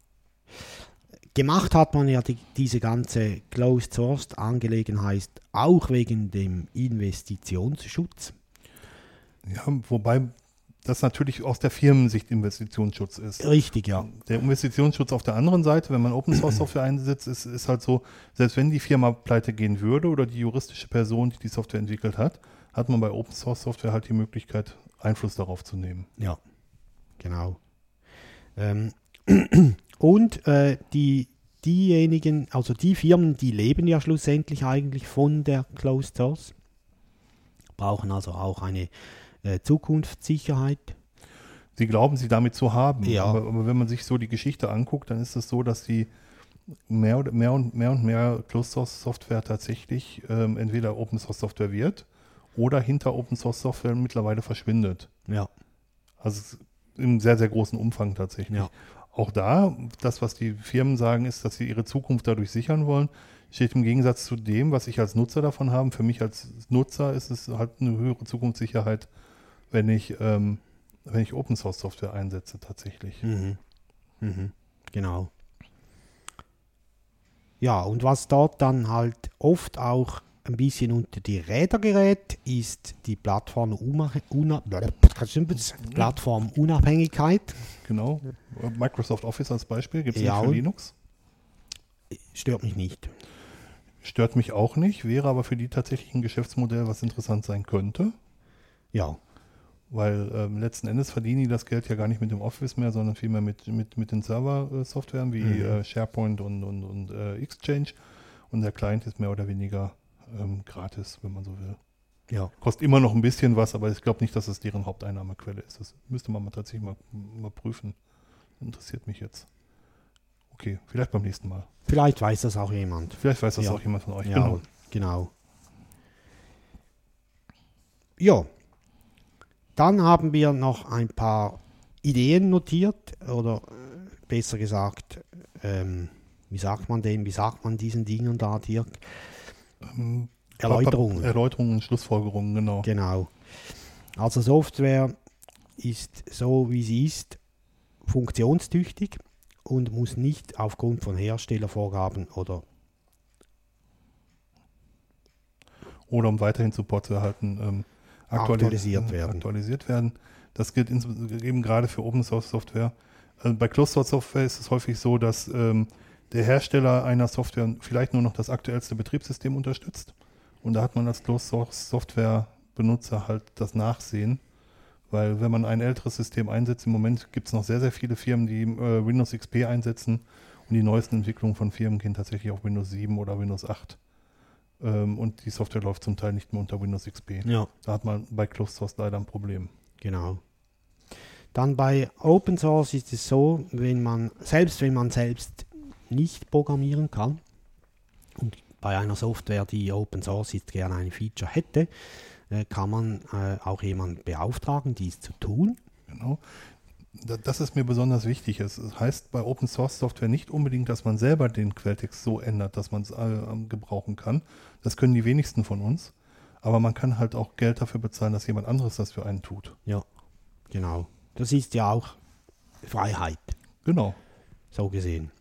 Gemacht hat man ja die, diese ganze Closed Source Angelegenheit auch wegen dem Investitionsschutz. Ja, wobei das natürlich aus der Firmensicht Investitionsschutz ist. Richtig, ja. Der Investitionsschutz auf der anderen Seite, wenn man Open Source Software einsetzt, ist, ist halt so, selbst wenn die Firma pleite gehen würde oder die juristische Person, die die Software entwickelt hat, hat man bei Open Source Software halt die Möglichkeit, Einfluss darauf zu nehmen. Ja, genau. Ähm, und äh, die diejenigen, also die Firmen, die leben ja schlussendlich eigentlich von der Closed Source, brauchen also auch eine äh, Zukunftssicherheit. Sie glauben, sie damit zu haben. Ja. Aber, aber wenn man sich so die Geschichte anguckt, dann ist es so, dass sie mehr und mehr und mehr, und mehr Closed Source Software tatsächlich ähm, entweder Open Source Software wird oder hinter Open Source Software mittlerweile verschwindet. Ja, Also im sehr, sehr großen Umfang tatsächlich. Ja. Auch da, das, was die Firmen sagen, ist, dass sie ihre Zukunft dadurch sichern wollen, steht im Gegensatz zu dem, was ich als Nutzer davon habe. Für mich als Nutzer ist es halt eine höhere Zukunftssicherheit, wenn ich, ähm, wenn ich Open Source Software einsetze tatsächlich. Mhm. Mhm. Genau. Ja, und was dort dann halt oft auch ein bisschen unter die Räder gerät, ist die Plattform Una Plattformunabhängigkeit. Genau. Microsoft Office als Beispiel gibt es Ja, nicht für Linux. Stört mich nicht. Stört mich auch nicht, wäre aber für die tatsächlich ein Geschäftsmodell, was interessant sein könnte. Ja, Weil ähm, letzten Endes verdienen die das Geld ja gar nicht mit dem Office mehr, sondern vielmehr mit, mit, mit den Server-Softwaren wie Mhm. äh, SharePoint und, und, und äh, Exchange. Und der Client ist mehr oder weniger ähm, gratis, wenn man so will. ja. Kostet immer noch ein bisschen was, aber ich glaube nicht, dass es deren Haupteinnahmequelle ist. Das müsste man mal tatsächlich mal, mal prüfen. Interessiert mich jetzt. Okay, vielleicht beim nächsten Mal. Vielleicht weiß das auch jemand. Vielleicht weiß das Ja. auch jemand von euch. Ja, Genau. genau. Ja, dann haben wir noch ein paar Ideen notiert oder äh, besser gesagt, ähm, wie sagt man dem, wie sagt man diesen Dingen da, Dirk? Ähm, Erläuterungen. Erläuterungen, Schlussfolgerungen, genau. Genau. Also Software ist so, wie sie ist, funktionstüchtig und muss nicht aufgrund von Herstellervorgaben oder oder um weiterhin Support zu erhalten, ähm, aktualis- Aktualisiert werden. aktualisiert werden. Das gilt eben gerade für Open Source Software. Also bei Closed Source Software ist es häufig so, dass ähm, der Hersteller einer Software vielleicht nur noch das aktuellste Betriebssystem unterstützt. Und da hat man als Closed Source Software Benutzer halt das Nachsehen. Weil wenn man ein älteres System einsetzt, im Moment gibt es noch sehr, sehr viele Firmen, die äh, Windows XP einsetzen und die neuesten Entwicklungen von Firmen gehen tatsächlich auf Windows 7 oder Windows 8. Ähm, und die Software läuft zum Teil nicht mehr unter Windows XP. ja. Da hat man bei Closed Source leider ein Problem. Genau. Dann bei Open Source ist es so, wenn man, selbst wenn man selbst nicht programmieren kann und bei einer Software, die Open Source ist, gerne ein Feature hätte, äh, kann man äh, auch jemanden beauftragen, dies zu tun. Genau. Da- Das ist mir besonders wichtig. Es heißt bei Open Source Software nicht unbedingt, dass man selber den Quelltext so ändert, dass man es äh, gebrauchen kann. Das können die wenigsten von uns. Aber man kann halt auch Geld dafür bezahlen, dass jemand anderes das für einen tut. Ja, genau. Das ist ja auch Freiheit, Genau. so gesehen.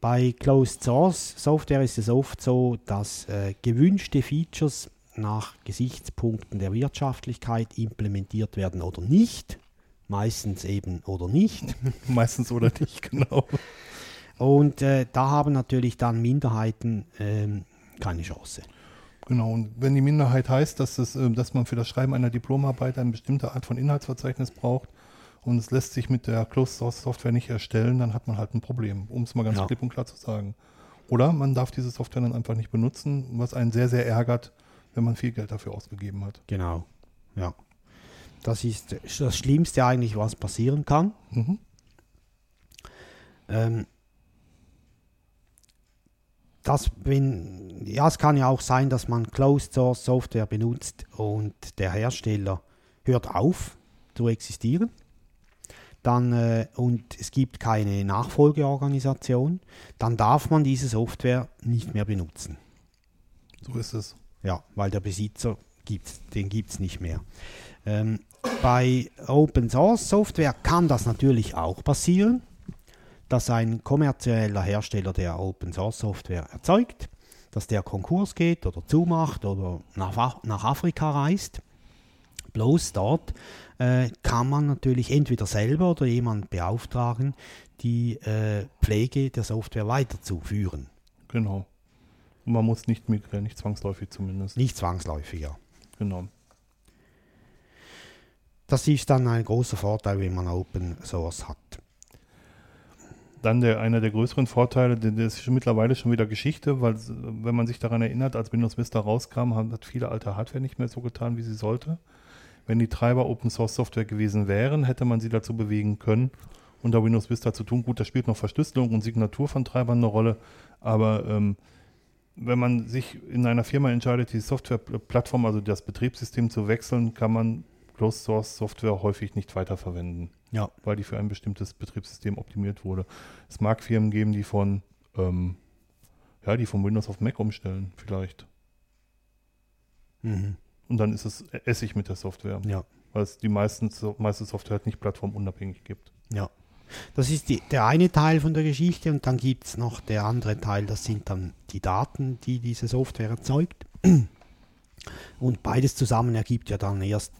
Bei Closed Source Software ist es oft so, dass äh, gewünschte Features nach Gesichtspunkten der Wirtschaftlichkeit implementiert werden oder nicht. Meistens eben oder nicht. Meistens oder nicht, genau. Und äh, da haben natürlich dann Minderheiten ähm, keine Chance. Genau, und wenn die Minderheit heißt, dass, es, äh, dass man für das Schreiben einer Diplomarbeit eine bestimmte Art von Inhaltsverzeichnis braucht und es lässt sich mit der Closed Source Software nicht erstellen, dann hat man halt ein Problem, um es mal ganz Ja. klipp und klar zu sagen. Oder man darf diese Software dann einfach nicht benutzen, was einen sehr, sehr ärgert, wenn man viel Geld dafür ausgegeben hat. Genau. Ja. Das ist das Schlimmste eigentlich, was passieren kann. Mhm. Ähm, das, wenn, ja, es kann ja auch sein, dass man Closed Source Software benutzt und der Hersteller hört auf zu existieren. Dann, äh, und es gibt keine Nachfolgeorganisation, dann darf man diese Software nicht mehr benutzen. So ist es. Ja, weil der Besitzer gibt's, den gibt es nicht mehr. Ähm, bei Open Source Software kann das natürlich auch passieren, dass ein kommerzieller Hersteller, der Open Source Software erzeugt, dass der Konkurs geht oder zumacht oder nach, nach Afrika reist. Bloß dort äh, kann man natürlich entweder selber oder jemand beauftragen, die äh, Pflege der Software weiterzuführen. Genau. Und man muss nicht migrieren, nicht zwangsläufig zumindest. Nicht zwangsläufiger. Genau. Das ist dann ein großer Vorteil, wenn man Open Source hat. Dann der, einer der größeren Vorteile, der ist mittlerweile schon wieder Geschichte, weil wenn man sich daran erinnert, als Windows Vista rauskam, hat viele alte Hardware nicht mehr so getan, wie sie sollte. Wenn die Treiber Open Source Software gewesen wären, hätte man sie dazu bewegen können, unter Windows Vista zu tun. Gut, da spielt noch Verschlüsselung und Signatur von Treibern eine Rolle, aber ähm, wenn man sich in einer Firma entscheidet, die Softwareplattform, also das Betriebssystem zu wechseln, kann man Closed Source Software häufig nicht weiterverwenden Ja. weil die für ein bestimmtes Betriebssystem optimiert wurde. Es mag Firmen geben, die von, ähm, ja, die von Windows auf Mac umstellen, vielleicht. Mhm. Und dann ist es Essig mit der Software, Ja. weil es die meisten, meiste Software halt nicht plattformunabhängig gibt. Ja. Das ist die, der eine Teil von der Geschichte und dann gibt es noch der andere Teil, das sind dann die Daten, die diese Software erzeugt. Und beides zusammen ergibt ja dann erst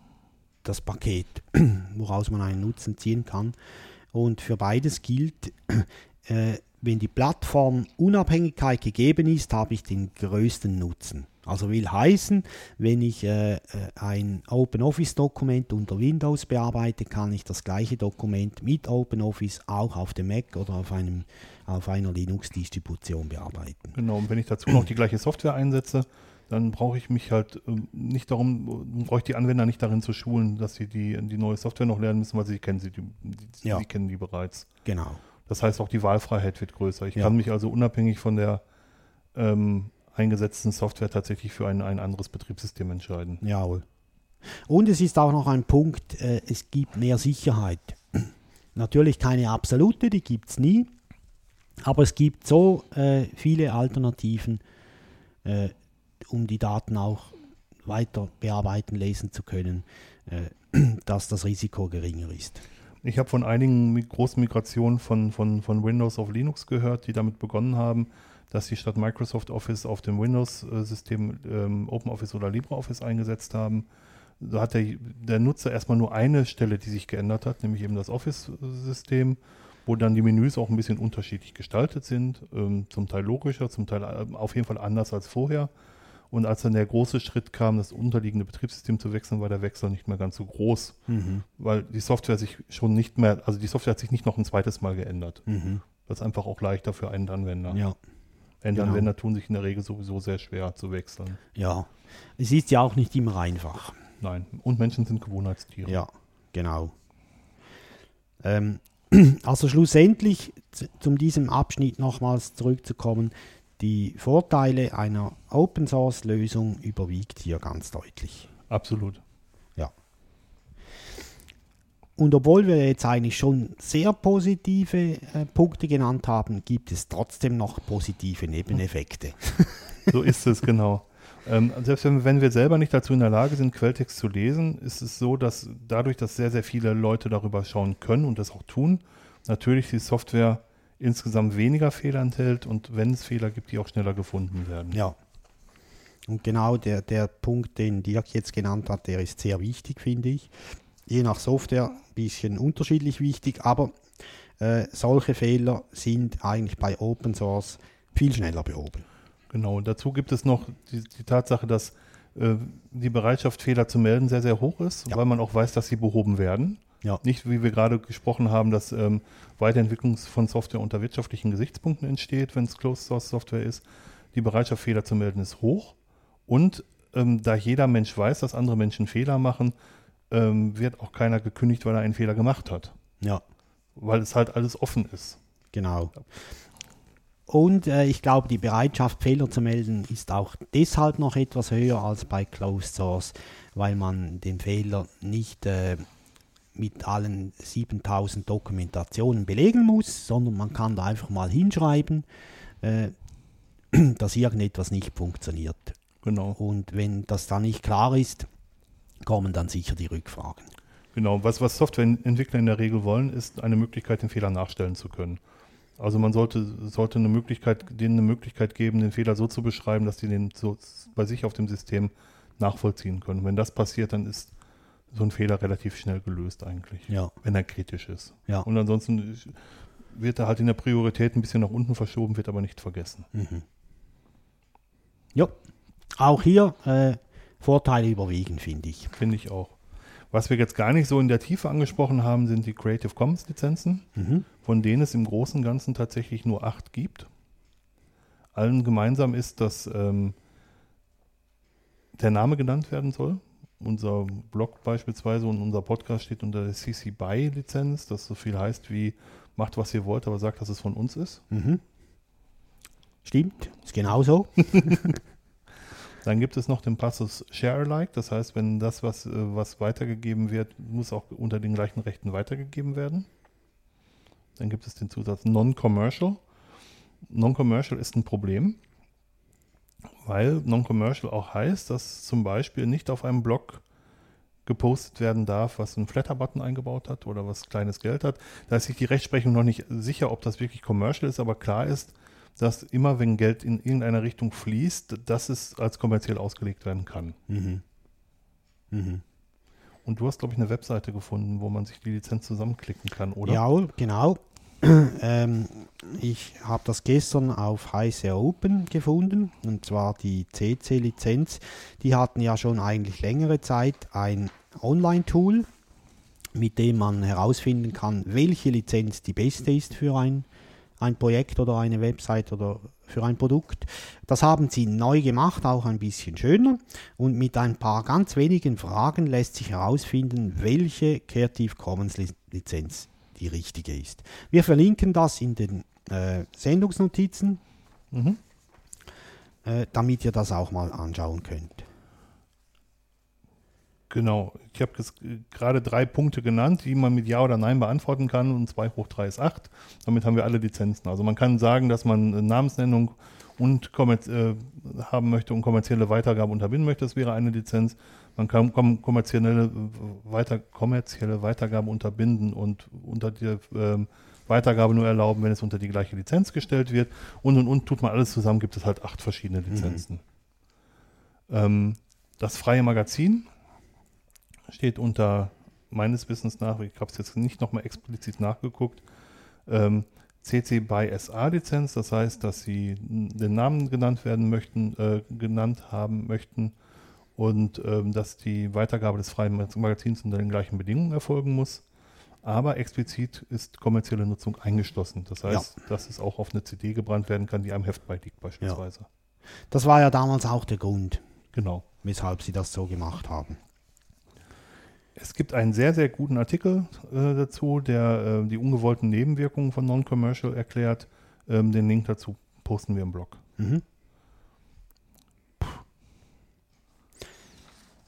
das Paket, woraus man einen Nutzen ziehen kann. Und für beides gilt, äh, wenn die Plattformunabhängigkeit gegeben ist, habe ich den größten Nutzen. Also will heißen, wenn ich äh, äh, ein OpenOffice-Dokument unter Windows bearbeite, kann ich das gleiche Dokument mit OpenOffice auch auf dem Mac oder auf, einem, auf einer Linux-Distribution bearbeiten. Genau, und wenn ich dazu noch die gleiche Software einsetze, dann brauche ich mich halt ähm, nicht darum, brauche ich die Anwender nicht darin zu schulen, dass sie die, die neue Software noch lernen müssen, weil sie kennen sie, die, die, Ja. sie kennen die bereits. Genau. Das heißt, auch die Wahlfreiheit wird größer. Ich Ja. kann mich also unabhängig von der ähm, eingesetzten Software tatsächlich für ein, ein anderes Betriebssystem entscheiden. Jawohl. Und es ist auch noch ein Punkt, äh, es gibt mehr Sicherheit. Natürlich keine absolute, die gibt es nie. Aber es gibt so äh, viele Alternativen, äh, um die Daten auch weiter bearbeiten, lesen zu können, äh, dass das Risiko geringer ist. Ich habe von einigen großen Migrationen von, von, von Windows auf Linux gehört, die damit begonnen haben, dass sie statt Microsoft Office auf dem Windows-System ähm, OpenOffice oder LibreOffice eingesetzt haben. Da hat der, der Nutzer erstmal nur eine Stelle, die sich geändert hat, nämlich eben das Office-System, wo dann die Menüs auch ein bisschen unterschiedlich gestaltet sind, ähm, zum Teil logischer, zum Teil ähm, auf jeden Fall anders als vorher. Und als dann der große Schritt kam, das unterliegende Betriebssystem zu wechseln, war der Wechsel nicht mehr ganz so groß weil die Software sich schon nicht mehr, also die Software hat sich nicht noch ein zweites Mal geändert. Mhm. Das ist einfach auch leichter für einen Anwender. Ja. Endanwender tun sich in der Regel sowieso sehr schwer zu wechseln. ja. Es ist ja auch nicht immer einfach. Nein. Und Menschen sind Gewohnheitstiere. Ja, genau. Ähm, also schlussendlich, zu, zum diesem Abschnitt nochmals zurückzukommen, die Vorteile einer Open Source Lösung überwiegt hier ganz deutlich. Absolut. Ja. Und obwohl wir jetzt eigentlich schon sehr positive äh, Punkte genannt haben, gibt es trotzdem noch positive Nebeneffekte. So ist es, genau. Ähm, selbst wenn, wenn wir selber nicht dazu in der Lage sind, Quelltext zu lesen, ist es so, dass dadurch, dass sehr, sehr viele Leute darüber schauen können und das auch tun, natürlich die Software insgesamt weniger Fehler enthält und wenn es Fehler gibt, die auch schneller gefunden werden. Ja. Und genau der, der Punkt, den Dirk jetzt genannt hat, der ist sehr wichtig, finde ich. Je nach Software ein bisschen unterschiedlich wichtig, aber äh, solche Fehler sind eigentlich bei Open Source viel schneller behoben. Genau, und dazu gibt es noch die, die Tatsache, dass äh, die Bereitschaft, Fehler zu melden, sehr, sehr hoch ist, Ja. weil man auch weiß, dass sie behoben werden. Ja. Nicht, wie wir gerade gesprochen haben, dass ähm, Weiterentwicklung von Software unter wirtschaftlichen Gesichtspunkten entsteht, wenn es Closed Source Software ist. Die Bereitschaft, Fehler zu melden, ist hoch. Und ähm, da jeder Mensch weiß, dass andere Menschen Fehler machen, ähm, wird auch keiner gekündigt, weil er einen Fehler gemacht hat. Ja, Weil es halt alles offen ist. genau. Und äh, ich glaube, die Bereitschaft, Fehler zu melden, ist auch deshalb noch etwas höher als bei Closed Source, weil man den Fehler nicht äh, mit allen 7000 Dokumentationen belegen muss, sondern man kann da einfach mal hinschreiben, äh, dass irgendetwas nicht funktioniert. Genau. Und wenn das dann nicht klar ist, kommen dann sicher die Rückfragen. Genau, was, was Softwareentwickler in der Regel wollen, ist eine Möglichkeit, den Fehler nachstellen zu können. Also man sollte, sollte eine Möglichkeit, denen eine Möglichkeit geben, den Fehler so zu beschreiben, dass sie den so bei sich auf dem System nachvollziehen können. Wenn das passiert, dann ist so ein Fehler relativ schnell gelöst eigentlich, Ja, wenn er kritisch ist. ja. Und ansonsten wird er halt in der Priorität ein bisschen nach unten verschoben, wird aber nicht vergessen. Mhm. Ja, auch hier äh, Vorteile überwiegen, finde ich. Finde ich auch. Was wir jetzt gar nicht so in der Tiefe angesprochen haben, sind die Creative Commons Lizenzen, Mhm. von denen es im Großen und Ganzen tatsächlich nur acht gibt. Allen gemeinsam ist, dass ähm, der Name genannt werden soll. Unser Blog beispielsweise und unser Podcast steht unter der CC BY Lizenz, das so viel heißt wie macht, was ihr wollt, aber sagt, dass es von uns ist. Mhm. Stimmt, ist genauso. Dann gibt es noch den Passus Share Alike, das heißt, wenn das, was, äh, was weitergegeben wird, muss auch unter den gleichen Rechten weitergegeben werden. Dann gibt es den Zusatz Non-Commercial. Non-Commercial ist ein Problem, weil Non-Commercial auch heißt, dass zum Beispiel nicht auf einem Blog gepostet werden darf, was einen Flatter-Button eingebaut hat oder was kleines Geld hat. Da ist sich die Rechtsprechung noch nicht sicher, ob das wirklich Commercial ist, aber klar ist, dass immer, wenn Geld in irgendeiner Richtung fließt, dass es als kommerziell ausgelegt werden kann. Mhm. Mhm. Und du hast, glaube ich, eine Webseite gefunden, wo man sich die Lizenz zusammenklicken kann, oder? Ja, genau. ähm, ich habe das gestern auf Heiße Open gefunden, und zwar die CC-Lizenz. Die hatten ja schon eigentlich längere Zeit ein Online-Tool, mit dem man herausfinden kann, welche Lizenz die beste ist für ein, ein Projekt oder eine Website oder für ein Produkt. Das haben sie neu gemacht, auch ein bisschen schöner. Und mit ein paar ganz wenigen Fragen lässt sich herausfinden, welche Creative Commons Li- Lizenz die richtige ist. Wir verlinken das in den äh, Sendungsnotizen, Mhm. äh, damit ihr das auch mal anschauen könnt. Genau. Ich habe gerade drei Punkte genannt, die man mit Ja oder Nein beantworten kann und 2 hoch 3 ist 8. Damit haben wir alle Lizenzen. Also man kann sagen, dass man Namensnennung und äh, haben möchte und kommerzielle Weitergabe unterbinden möchte. Das wäre eine Lizenz. Man kann kom kommerzielle, weiter kommerzielle Weitergabe unterbinden und unter die ähm, Weitergabe nur erlauben, wenn es unter die gleiche Lizenz gestellt wird. Und und und tut man alles zusammen, gibt es halt acht verschiedene Lizenzen. Ähm, das freie Magazin steht unter meines Wissens nach, ich habe es jetzt nicht nochmal explizit nachgeguckt, ähm, CC by SA Lizenz, das heißt, dass sie den Namen genannt werden möchten, äh, genannt haben möchten und ähm, dass die Weitergabe des freien Mag- Magazins unter den gleichen Bedingungen erfolgen muss. Aber explizit ist kommerzielle Nutzung eingeschlossen. Das heißt, dass es auch auf eine CD gebrannt werden kann, die einem Heft beiliegt beispielsweise. Das war ja damals auch der Grund, Genau. weshalb sie das so gemacht haben. Es gibt einen sehr, sehr guten Artikel äh, dazu, der äh, die ungewollten Nebenwirkungen von Non-Commercial erklärt. Ähm, den Link dazu posten wir im Blog. Mhm.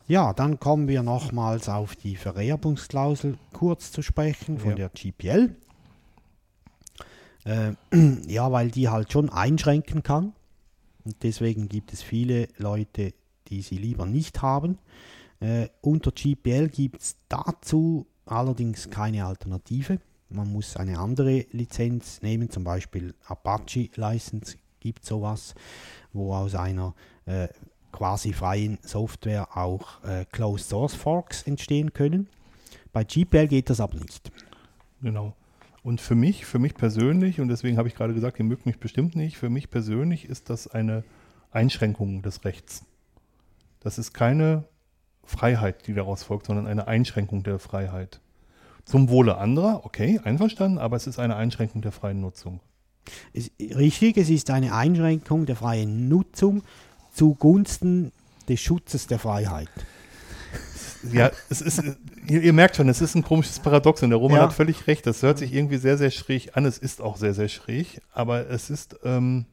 Ja, dann kommen wir nochmals auf die Vererbungsklausel kurz zu sprechen von Ja. der GPL. Äh, ja, weil die halt schon einschränken kann. Und deswegen gibt es viele Leute, die sie lieber nicht haben. Äh, unter GPL gibt es dazu allerdings keine Alternative. Man muss eine andere Lizenz nehmen, zum Beispiel Apache License gibt sowas, wo aus einer äh, quasi freien Software auch äh, Closed Source Forks entstehen können. Bei GPL geht das aber nicht. Genau. Und für mich, für mich persönlich, und deswegen habe ich gerade gesagt, ihr mögt mich bestimmt nicht, für mich persönlich ist das eine Einschränkung des Rechts. Das ist keine Freiheit, die daraus folgt, sondern eine Einschränkung der Freiheit. Zum Wohle anderer, okay, einverstanden, aber es ist eine Einschränkung der freien Nutzung. Es, richtig, es ist eine Einschränkung der freien Nutzung zugunsten des Schutzes der Freiheit. Ja, es ist, ihr, ihr merkt schon, es ist ein komisches Paradox und der Roman Ja. hat völlig recht. Das hört sich irgendwie sehr, sehr schräg an. Es ist auch sehr, sehr schräg, aber es ist, ähm,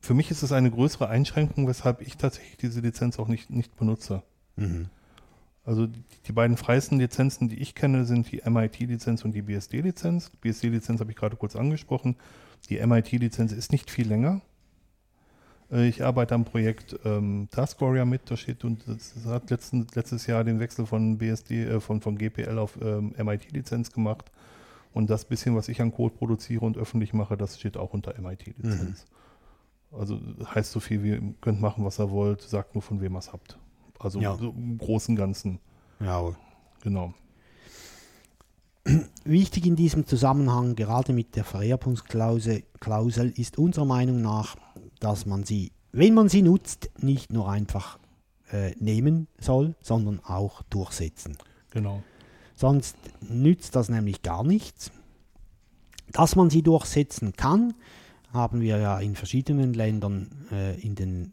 für mich ist es eine größere Einschränkung, weshalb ich tatsächlich diese Lizenz auch nicht, nicht benutze. Mhm. Also die, die beiden freiesten Lizenzen, die ich kenne, sind die MIT-Lizenz und die BSD-Lizenz. BSD-Lizenz habe ich gerade kurz angesprochen. Die MIT-Lizenz ist nicht viel länger. Äh, Ich arbeite am Projekt ähm, Task Warrior mit, da steht und das hat letzten, letztes Jahr den Wechsel von BSD, äh, von, von GPL auf ähm, MIT-Lizenz gemacht. Und das bisschen, was ich an Code produziere und öffentlich mache, das steht auch unter MIT-Lizenz. Also heißt so viel wie, ihr könnt machen, was ihr wollt, sagt nur, von wem ihr es habt. Also Ja. so im Großen und Ganzen, Ja, genau. Wichtig in diesem Zusammenhang, gerade mit der Vererbungsklausel, Klausel, ist unserer Meinung nach, dass man sie, wenn man sie nutzt, nicht nur einfach äh, nehmen soll, sondern auch durchsetzen. Genau. Sonst nützt das nämlich gar nichts. Dass man sie durchsetzen kann, haben wir ja in verschiedenen Ländern äh, in den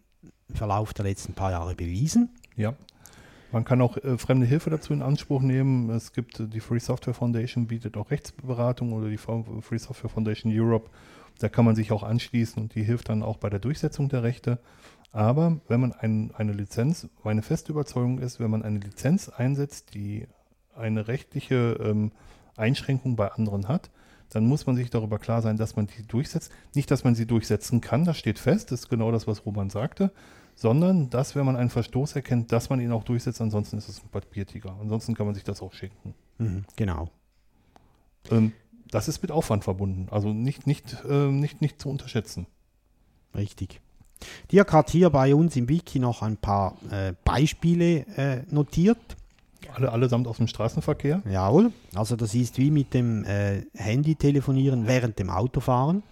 Verlauf der letzten paar Jahre bewiesen. Ja. Man kann auch äh, fremde Hilfe dazu in Anspruch nehmen. Es gibt die Free Software Foundation, bietet auch Rechtsberatung oder die Free Software Foundation Europe. Da kann man sich auch anschließen und die hilft dann auch bei der Durchsetzung der Rechte. Aber wenn man ein, eine Lizenz, meine feste Überzeugung ist, wenn man eine Lizenz einsetzt, die eine rechtliche ähm, Einschränkung bei anderen hat, dann muss man sich darüber klar sein, dass man die durchsetzt. Nicht, dass man sie durchsetzen kann, das steht fest, das ist genau das, was Roman sagte, sondern dass, wenn man einen Verstoß erkennt, dass man ihn auch durchsetzt, ansonsten ist es ein Papiertiger. Ansonsten kann man sich das auch schenken. Mhm, genau. Ähm, das ist mit Aufwand verbunden, also nicht, nicht, äh, nicht, nicht zu unterschätzen. Richtig. Dirk hat hier bei uns im Wiki noch ein paar äh, Beispiele äh, notiert. Alle, allesamt aus dem Straßenverkehr. Jawohl. Also das ist wie mit dem äh, Handy telefonieren während dem Autofahren.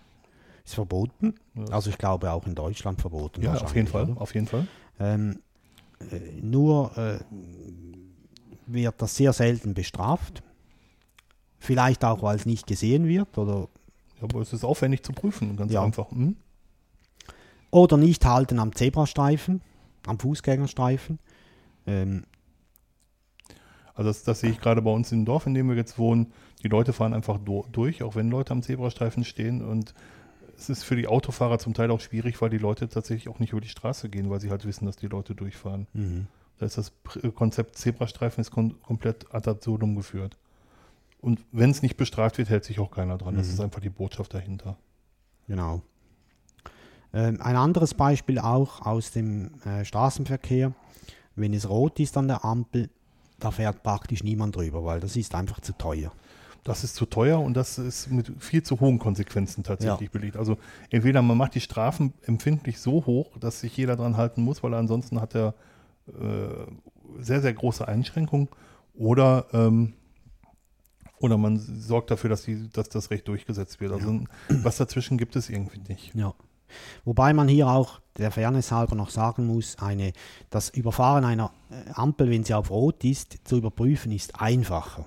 Ist verboten. Ja. Also ich glaube auch in Deutschland verboten. Ja, auf jeden Fall, oder? auf jeden Fall. Ähm, äh, nur äh, wird das sehr selten bestraft. Vielleicht auch, weil es nicht gesehen wird oder, Ja, aber es ist aufwendig zu prüfen, ganz Ja. einfach. Hm? oder nicht halten am Zebrastreifen, am Fußgängerstreifen. Ähm, Also das, das sehe ich gerade bei uns im Dorf, in dem wir jetzt wohnen. Die Leute fahren einfach do, durch, auch wenn Leute am Zebrastreifen stehen. Und es ist für die Autofahrer zum Teil auch schwierig, weil die Leute tatsächlich auch nicht über die Straße gehen, weil sie halt wissen, dass die Leute durchfahren. mhm. Da ist das Konzept Zebrastreifen ist kon komplett ad absurdum geführt. Und wenn es nicht bestraft wird, hält sich auch keiner dran. Das Mhm. ist einfach die Botschaft dahinter. Genau. Ähm, ein anderes Beispiel auch aus dem äh, Straßenverkehr. Wenn es rot ist an der Ampel, da fährt praktisch niemand drüber, weil das ist einfach zu teuer. Das ist zu teuer und das ist mit viel zu hohen Konsequenzen tatsächlich belegt. Also entweder man macht die Strafen empfindlich so hoch, dass sich jeder dran halten muss, weil ansonsten hat er äh, sehr, sehr große Einschränkungen oder, ähm, oder man sorgt dafür, dass, die, dass das Recht durchgesetzt wird. Also was dazwischen gibt es irgendwie nicht. Ja. Wobei man hier auch der Fairness halber noch sagen muss, eine, das Überfahren einer äh, Ampel, wenn sie auf Rot ist, zu überprüfen, ist einfacher,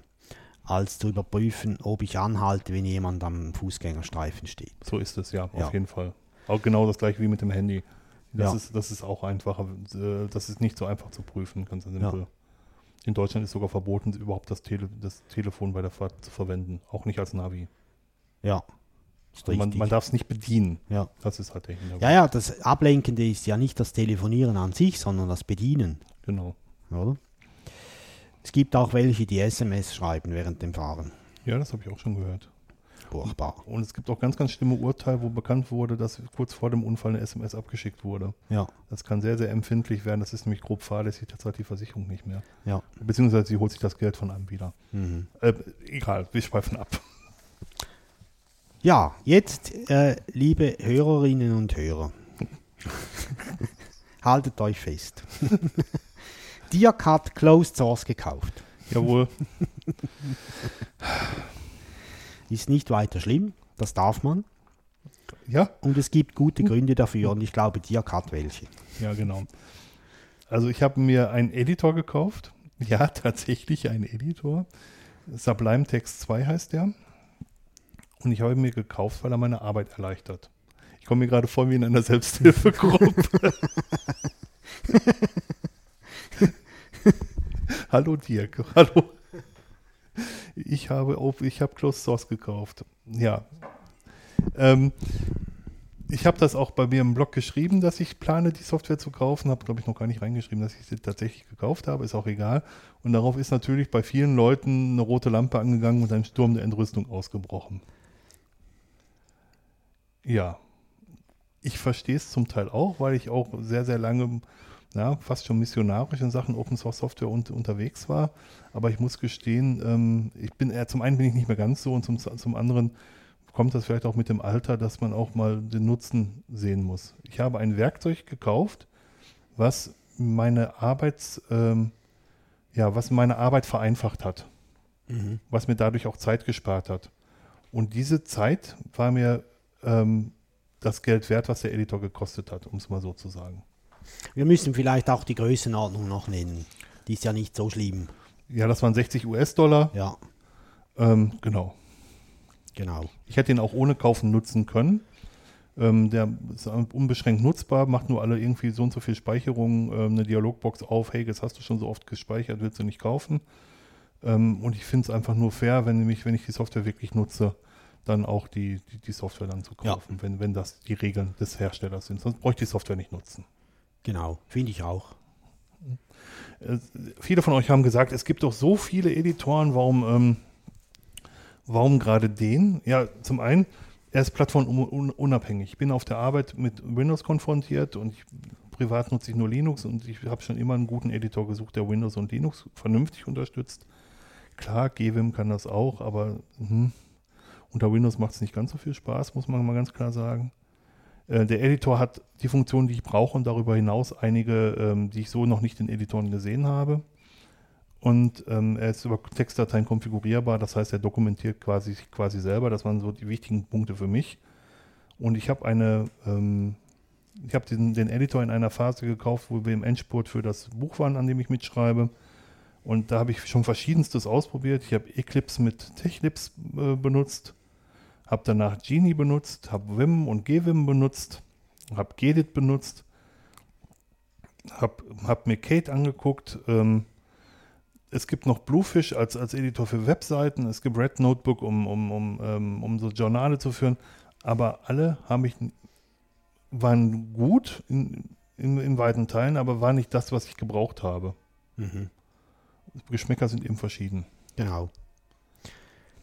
als zu überprüfen, ob ich anhalte, wenn jemand am Fußgängerstreifen steht. So ist es, ja, Ja. auf jeden Fall. Auch genau das gleiche wie mit dem Handy. Das, Ja. ist, das ist auch einfacher. äh, Das ist nicht so einfach zu prüfen, ganz simpel. Ja. In Deutschland ist sogar verboten, überhaupt das, Tele, das Telefon bei der Fahrt zu verwenden. Auch nicht als Navi. Ja, Also man man darf es nicht bedienen. ja. Das ist halt der Hintergrund. ja, ja, das Ablenkende ist ja nicht das Telefonieren an sich, sondern das Bedienen. Genau. Oder? Es gibt auch welche, die SMS schreiben während dem Fahren. Ja, das habe ich auch schon gehört. Furchtbar. Und es gibt auch ganz, ganz schlimme Urteile, wo bekannt wurde, dass kurz vor dem Unfall eine SMS abgeschickt wurde. Ja, Das kann sehr, sehr empfindlich werden. Das ist nämlich grob fahrlässig. Das hat die Versicherung nicht mehr. ja. Beziehungsweise sie holt sich das Geld von einem wieder. Mhm. Äh, egal, wir schweifen ab. Ja, jetzt, äh, liebe Hörerinnen und Hörer, haltet euch fest. Dirk hat Closed Source gekauft. Jawohl. Ist nicht weiter schlimm, das darf man. Ja, Und es gibt gute Gründe dafür und ich glaube, Dirk hat welche. ja, genau. Also ich habe mir einen Editor gekauft. Ja, tatsächlich einen Editor. Sublime Text 2 heißt der. Und ich habe ihn mir gekauft, weil er meine Arbeit erleichtert. Ich komme mir gerade vor wie in einer Selbsthilfegruppe. Hallo Dirk, hallo. Ich habe ich habe Closed Source gekauft. Ja. Ähm, ich habe das auch bei mir im Blog geschrieben, dass ich plane, die Software zu kaufen. Habe, glaube ich, noch gar nicht reingeschrieben, dass ich sie tatsächlich gekauft habe. Ist auch egal. Und darauf ist natürlich bei vielen Leuten eine rote Lampe angegangen und ein Sturm der Entrüstung ausgebrochen. Ja. Ich verstehe es zum Teil auch, weil ich auch sehr, sehr lange, ja, fast schon missionarisch in Sachen Open Source Software und, unterwegs war. Aber ich muss gestehen, ähm, ich bin eher, zum einen bin ich nicht mehr ganz so und zum, zum anderen kommt das vielleicht auch mit dem Alter, dass man auch mal den Nutzen sehen muss. Ich habe ein Werkzeug gekauft, was meine Arbeits, ähm, ja, was meine Arbeit vereinfacht hat, was mir dadurch auch Zeit gespart hat. Und diese Zeit war mir ähm, das Geld wert, was der Editor gekostet hat, um es mal so zu sagen. Wir müssen vielleicht auch die Größenordnung noch nennen. Die ist ja nicht so schlimm. Ja, das waren 60 US-Dollar. Ja, Ähm, genau. genau. Ich hätte ihn auch ohne kaufen nutzen können. Ähm, der ist unbeschränkt nutzbar, macht nur alle irgendwie so und so viel Speicherung, ähm, eine Dialogbox auf, hey, jetzt hast du schon so oft gespeichert, willst du nicht kaufen. Ähm, und ich finde es einfach nur fair, wenn nämlich, wenn ich die Software wirklich nutze, dann auch die, die, die Software dann zu Ja. kaufen, wenn, wenn das die Regeln des Herstellers sind. Sonst bräuchte ich die Software nicht nutzen. Genau, finde ich auch. Äh, viele von euch haben gesagt, es gibt doch so viele Editoren, warum, ähm, warum gerade den? Ja, zum einen, er ist plattformunabhängig. Ich bin auf der Arbeit mit Windows konfrontiert und ich, privat nutze ich nur Linux und ich habe schon immer einen guten Editor gesucht, der Windows und Linux vernünftig unterstützt. Klar, GWim kann das auch, aber hm, unter Windows macht es nicht ganz so viel Spaß, muss man mal ganz klar sagen. Äh, Der Editor hat die Funktionen, die ich brauche und darüber hinaus einige, ähm, die ich so noch nicht in Editoren gesehen habe. Und ähm, er ist über Textdateien konfigurierbar, das heißt, er dokumentiert quasi, quasi selber. Das waren so die wichtigen Punkte für mich. Und ich habe eine, ähm, ich habe den, den Editor in einer Phase gekauft, wo wir im Endspurt für das Buch waren, an dem ich mitschreibe. Und da habe ich schon verschiedenstes ausprobiert. Ich habe Eclipse mit Techlibs äh, benutzt, habe danach Genie benutzt, habe Vim und GWim benutzt, habe Gedit benutzt, habe hab mir Kate angeguckt. Ähm, es gibt noch Bluefish als, als Editor für Webseiten. Es gibt Red Notebook, um, um, um, ähm, um so Journale zu führen. Aber alle haben mich, waren gut in, in, in weiten Teilen, aber war nicht das, was ich gebraucht habe. Mhm. Geschmäcker sind eben verschieden. Genau.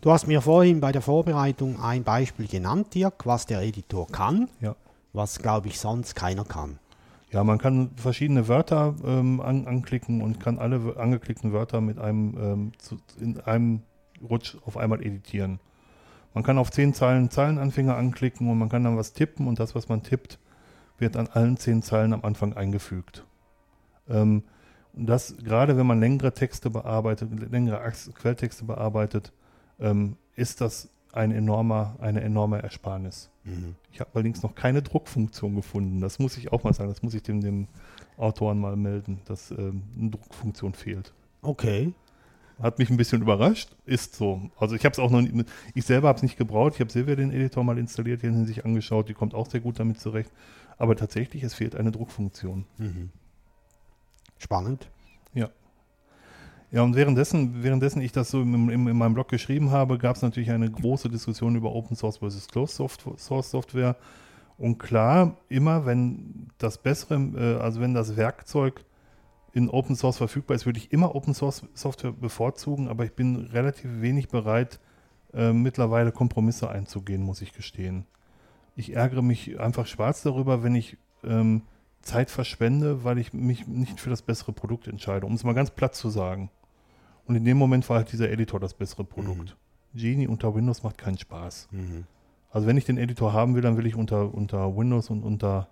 Du hast mir vorhin bei der Vorbereitung ein Beispiel genannt, Dirk, was der Editor kann, Ja. was glaube ich sonst keiner kann. Ja, man kann verschiedene Wörter ähm, an, anklicken und kann alle angeklickten Wörter mit einem ähm, zu, in einem Rutsch auf einmal editieren. Man kann auf zehn Zeilen Zeilenanfänger anklicken und man kann dann was tippen und das, was man tippt, wird an allen zehn Zeilen am Anfang eingefügt. Ähm, und das gerade wenn man längere Texte bearbeitet, längere Quelltexte bearbeitet, ähm, ist das ein enormer, eine enorme Ersparnis. Ich habe allerdings noch keine Druckfunktion gefunden. Das muss ich auch mal sagen. Das muss ich dem, dem Autoren mal melden, dass ähm, eine Druckfunktion fehlt. Okay. Hat mich ein bisschen überrascht. Ist so. Also ich habe es auch noch nicht, ich selber habe es nicht gebraucht. Ich habe Silvia den Editor mal installiert, den sich angeschaut. Die kommt auch sehr gut damit zurecht. Aber tatsächlich, es fehlt eine Druckfunktion. Mhm. Spannend. Ja, und währenddessen, währenddessen ich das so im, im, in meinem Blog geschrieben habe, gab es natürlich eine große Diskussion über Open Source versus Closed Source Software. Und klar, immer wenn das bessere, äh, also wenn das Werkzeug in Open Source verfügbar ist, würde ich immer Open Source Software bevorzugen, aber ich bin relativ wenig bereit, äh, mittlerweile Kompromisse einzugehen, muss ich gestehen. Ich ärgere mich einfach schwarz darüber, wenn ich ähm, Zeit verschwende, weil ich mich nicht für das bessere Produkt entscheide, um es mal ganz platt zu sagen. Und in dem Moment war halt dieser Editor das bessere Produkt. Genie unter Windows macht keinen Spaß. Mhm. Also wenn ich den Editor haben will, dann will ich unter, unter Windows und unter,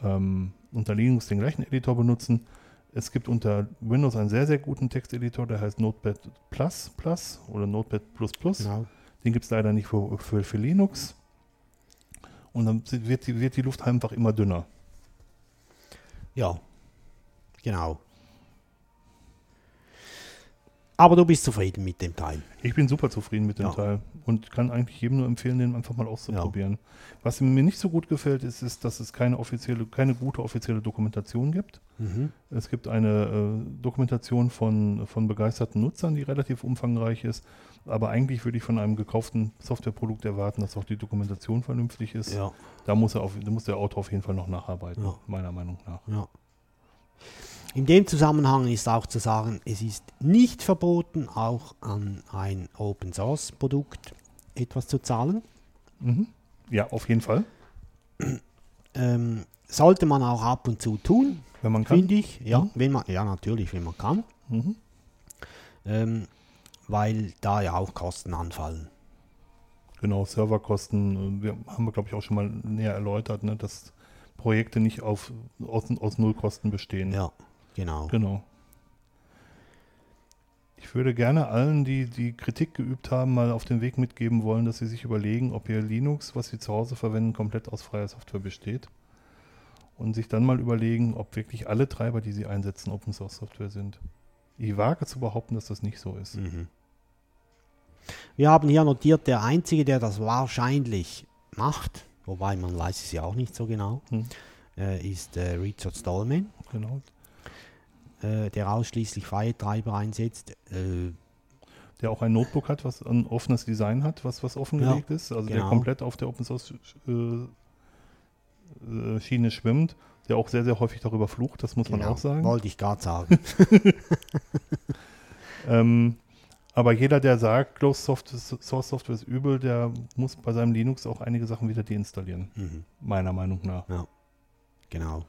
ähm, unter Linux den gleichen Editor benutzen. Es gibt unter Windows einen sehr, sehr guten Texteditor, der heißt Notepad Plus Plus oder Notepad Plus Plus. Genau. Den gibt es leider nicht für, für, für Linux. Und dann wird die, wird die Luft einfach immer dünner. Ja. Genau. Aber du bist zufrieden mit dem Teil. Ich bin super zufrieden mit dem Ja. Teil und kann eigentlich jedem nur empfehlen, den einfach mal auszuprobieren. Was mir nicht so gut gefällt, ist, ist dass es keine offizielle, keine gute offizielle Dokumentation gibt. Mhm. Es gibt eine äh, Dokumentation von, von begeisterten Nutzern, die relativ umfangreich ist. Aber eigentlich würde ich von einem gekauften Softwareprodukt erwarten, dass auch die Dokumentation vernünftig ist. Ja. Da muss, er auf, da muss der Autor auf jeden Fall noch nacharbeiten, Ja. meiner Meinung nach. Ja. In dem Zusammenhang ist auch zu sagen, es ist nicht verboten, auch an ein Open Source Produkt etwas zu zahlen. Mhm. Ja, auf jeden Fall, Ähm, sollte man auch ab und zu tun, wenn man kann. finde ich. Ja, Mhm. wenn man, ja, natürlich, wenn man kann. Mhm. Ähm, weil da ja auch Kosten anfallen. Genau, Serverkosten, äh, wir haben wir, glaube ich, auch schon mal näher erläutert, ne, dass Projekte nicht auf, aus, aus Nullkosten bestehen. Ja, genau. Genau. Ich würde gerne allen, die die Kritik geübt haben, mal auf den Weg mitgeben wollen, dass sie sich überlegen, ob ihr Linux, was sie zu Hause verwenden, komplett aus freier Software besteht. und sich dann mal überlegen, ob wirklich alle Treiber, die sie einsetzen, Open Source Software sind. Ich wage zu behaupten, dass das nicht so ist. Mhm. Wir haben hier notiert, der Einzige, der das wahrscheinlich macht, wobei man weiß es ja auch nicht so genau, Hm. äh, ist äh, Richard Stallman, Genau. Äh, der ausschließlich freie Treiber einsetzt. Äh, Der auch ein Notebook hat, was ein offenes Design hat, was, was offengelegt ist. Also der genau. komplett auf der Open Source äh, äh, Schiene schwimmt. Der auch sehr, sehr häufig darüber flucht, das muss man genau, auch sagen. wollte ich gerade sagen. Ähm, aber jeder, der sagt, Closed Software, Source Software ist übel, der muss bei seinem Linux auch einige Sachen wieder deinstallieren. mhm. Meiner Meinung nach. Genau.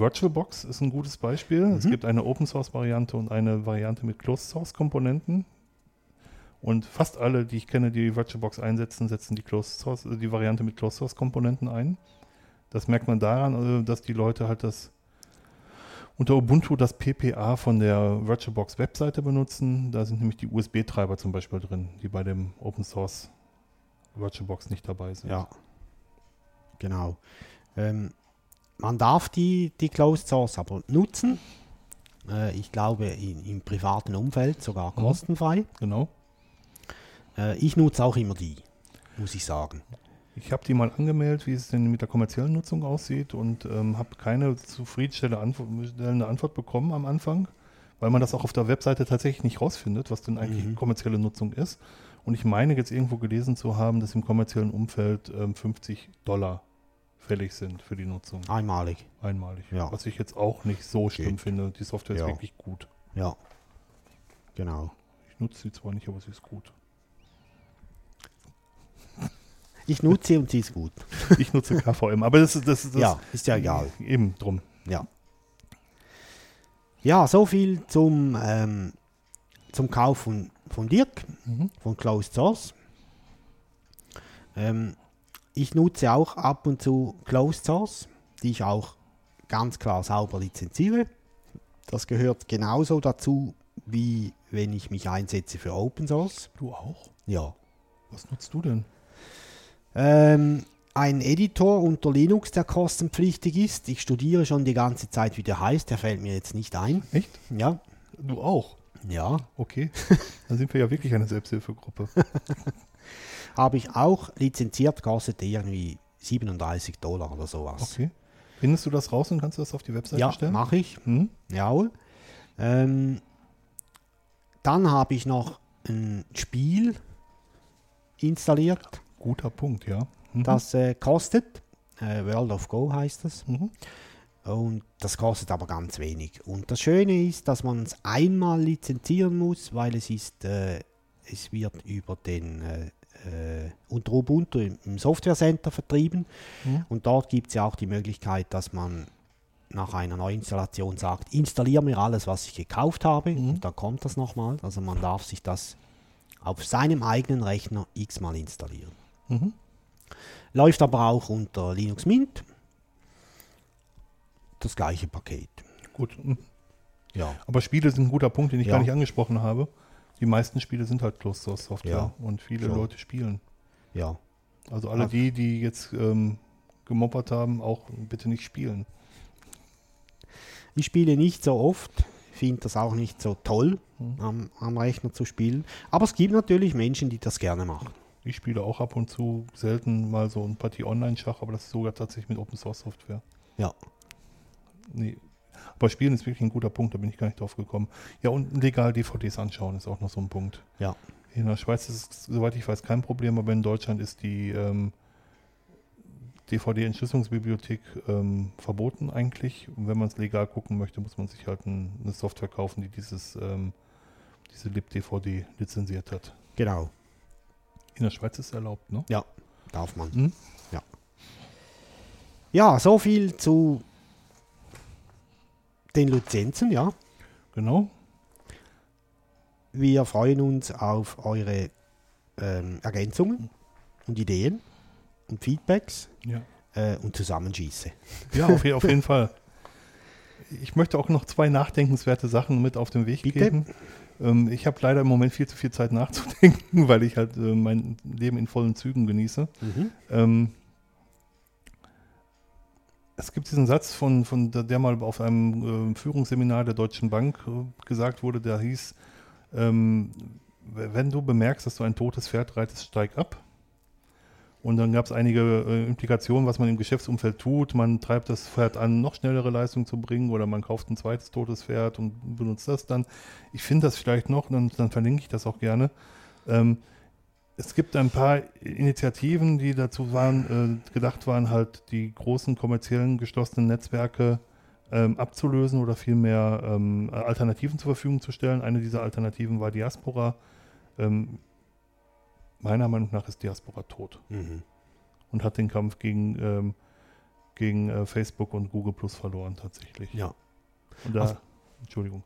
VirtualBox ist ein gutes Beispiel. Es Mhm. gibt eine Open Source Variante und eine Variante mit Closed Source Komponenten. Und fast alle, die ich kenne, die VirtualBox einsetzen, setzen die Closed Source, äh, die Variante mit Closed Source Komponenten ein. Das merkt man daran, äh, dass die Leute halt das unter Ubuntu das PPA von der VirtualBox Webseite benutzen. Da sind nämlich die USB-Treiber zum Beispiel drin, die bei dem Open Source VirtualBox nicht dabei sind. Ja. Genau. Ähm, man darf die, die Closed Source aber nutzen. Äh, ich glaube in, im privaten Umfeld sogar Mhm. kostenfrei. Genau. Äh, ich nutze auch immer die, muss ich sagen. Ich habe die mal angemeldet, wie es denn mit der kommerziellen Nutzung aussieht und ähm, habe keine zufriedenstellende Antwort, bekommen am Anfang, weil man das auch auf der Webseite tatsächlich nicht rausfindet, was denn eigentlich Mhm. kommerzielle Nutzung ist. Und ich meine jetzt irgendwo gelesen zu haben, dass im kommerziellen Umfeld ähm, 50 Dollar fällig sind für die Nutzung. Einmalig. Einmalig. Ja. Was ich jetzt auch nicht so schlimm Geht. finde. Die Software Ja. ist wirklich gut. Ja. Genau. Ich nutze sie zwar nicht, aber sie ist gut. Ich nutze sie und sie ist gut. Ich nutze KVM, aber das ist das, ist- das ja, ist ja egal. Eben drum. Ja. Ja, so viel zum, ähm, zum Kauf von, von Dirk, Mhm. von Closed Source. Ähm, ich nutze auch ab und zu Closed Source, die ich auch ganz klar sauber lizenziere. Das gehört genauso dazu, wie wenn ich mich einsetze für Open Source. Du auch? Ja. Was nutzt du denn? Ähm, ein Editor unter Linux, der kostenpflichtig ist. Ich studiere schon die ganze Zeit, wie der heißt. Der fällt mir jetzt nicht ein. Echt? Ja. Du auch? Ja. Okay. Dann sind wir ja wirklich eine Selbsthilfegruppe. Habe ich auch lizenziert, kostet irgendwie 37 Dollar oder sowas. Okay. Findest du das raus und kannst du das auf die Webseite Ja, stellen? mache ich. Hm? Jawohl. Ähm, dann habe ich noch ein Spiel installiert, Guter Punkt, ja. Mhm. das äh, kostet. Äh, World of Go heißt es. Mhm. Und das kostet aber ganz wenig. Und das Schöne ist, dass man es einmal lizenzieren muss, weil es ist, äh, es wird über den äh, unter Ubuntu im, im Software Center vertrieben. Mhm. Und dort gibt es ja auch die Möglichkeit, dass man nach einer Neuinstallation sagt, installiere mir alles, was ich gekauft habe. Mhm. Und dann kommt das nochmal. Also man darf sich das auf seinem eigenen Rechner x-mal installieren. Mhm. Läuft aber auch unter Linux Mint. Das gleiche Paket. Gut. Mhm. Ja. Aber Spiele sind ein guter Punkt, den ich Ja. gar nicht angesprochen habe. Die meisten Spiele sind halt Closed Source Software Ja, und viele schon. Leute spielen. Ja. Also alle Also- die, die jetzt ähm, gemoppert haben, auch bitte nicht spielen. Ich spiele nicht so oft, finde das auch nicht so toll, Mhm. am, am Rechner zu spielen. Aber es gibt natürlich Menschen, die das gerne machen. Ich spiele auch ab und zu selten mal so ein Partie Online-Schach, aber das ist sogar tatsächlich mit Open Source Software. Ja. Nee. Aber Spielen ist wirklich ein guter Punkt, da bin ich gar nicht drauf gekommen. Ja, und legal DVDs anschauen ist auch noch so ein Punkt. Ja. In der Schweiz ist es, soweit ich weiß, kein Problem, aber in Deutschland ist die ähm, DVD-Entschlüsselungsbibliothek ähm, verboten eigentlich. Und wenn man es legal gucken möchte, muss man sich halt ein, eine Software kaufen, die dieses, ähm, diese lib-DVD lizenziert hat. Genau. In der Schweiz ist es erlaubt, ne? Ja, darf man. Hm? Ja. Ja, so viel zu den Lizenzen, ja. Genau. Wir freuen uns auf eure ähm, Ergänzungen und Ideen und Feedbacks Ja. äh, und Zusammenschieße. Ja, auf, auf jeden Fall. Ich möchte auch noch zwei nachdenkenswerte Sachen mit auf den Weg Bitte? geben. Ähm, ich habe leider im Moment viel zu viel Zeit nachzudenken, weil ich halt äh, mein Leben in vollen Zügen genieße. Ähm, Es gibt diesen Satz von, von der, mal auf einem äh, Führungsseminar der Deutschen Bank äh, gesagt wurde, der hieß, ähm, wenn du bemerkst, dass du ein totes Pferd reitest, steig ab. Und dann gab es einige äh, Implikationen, was man im Geschäftsumfeld tut. Man treibt das Pferd an, noch schnellere Leistung zu bringen oder man kauft ein zweites totes Pferd und benutzt das dann. Ich finde das vielleicht noch, dann, dann verlinke ich das auch gerne. Ähm, es gibt ein paar Initiativen, die dazu waren, äh, gedacht waren, halt die großen kommerziellen geschlossenen Netzwerke ähm, abzulösen oder vielmehr ähm, Alternativen zur Verfügung zu stellen. Eine dieser Alternativen war Diaspora. Ähm, meiner Meinung nach ist Diaspora tot Mhm. und hat den Kampf gegen, ähm, gegen äh, Facebook und Google Plus verloren tatsächlich. Ja. Und da, Also- Entschuldigung.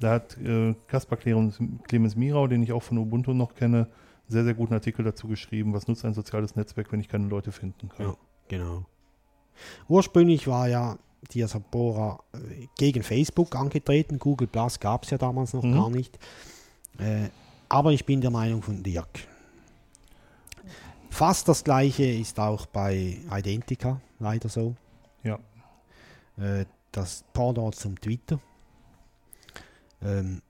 Da hat äh, Kaspar Clemens, Clemens Mirau, den ich auch von Ubuntu noch kenne, sehr, sehr guten Artikel dazu geschrieben, was nutzt ein soziales Netzwerk, wenn ich keine Leute finden kann. Ja. Genau. Ursprünglich war ja Diaspora äh, gegen Facebook angetreten. Google Plus gab es ja damals noch Mhm. gar nicht. Äh, aber ich bin der Meinung von Dirk. Fast das gleiche ist auch bei Identica leider so. Ja. Äh, das Pendant zum Twitter. Ähm,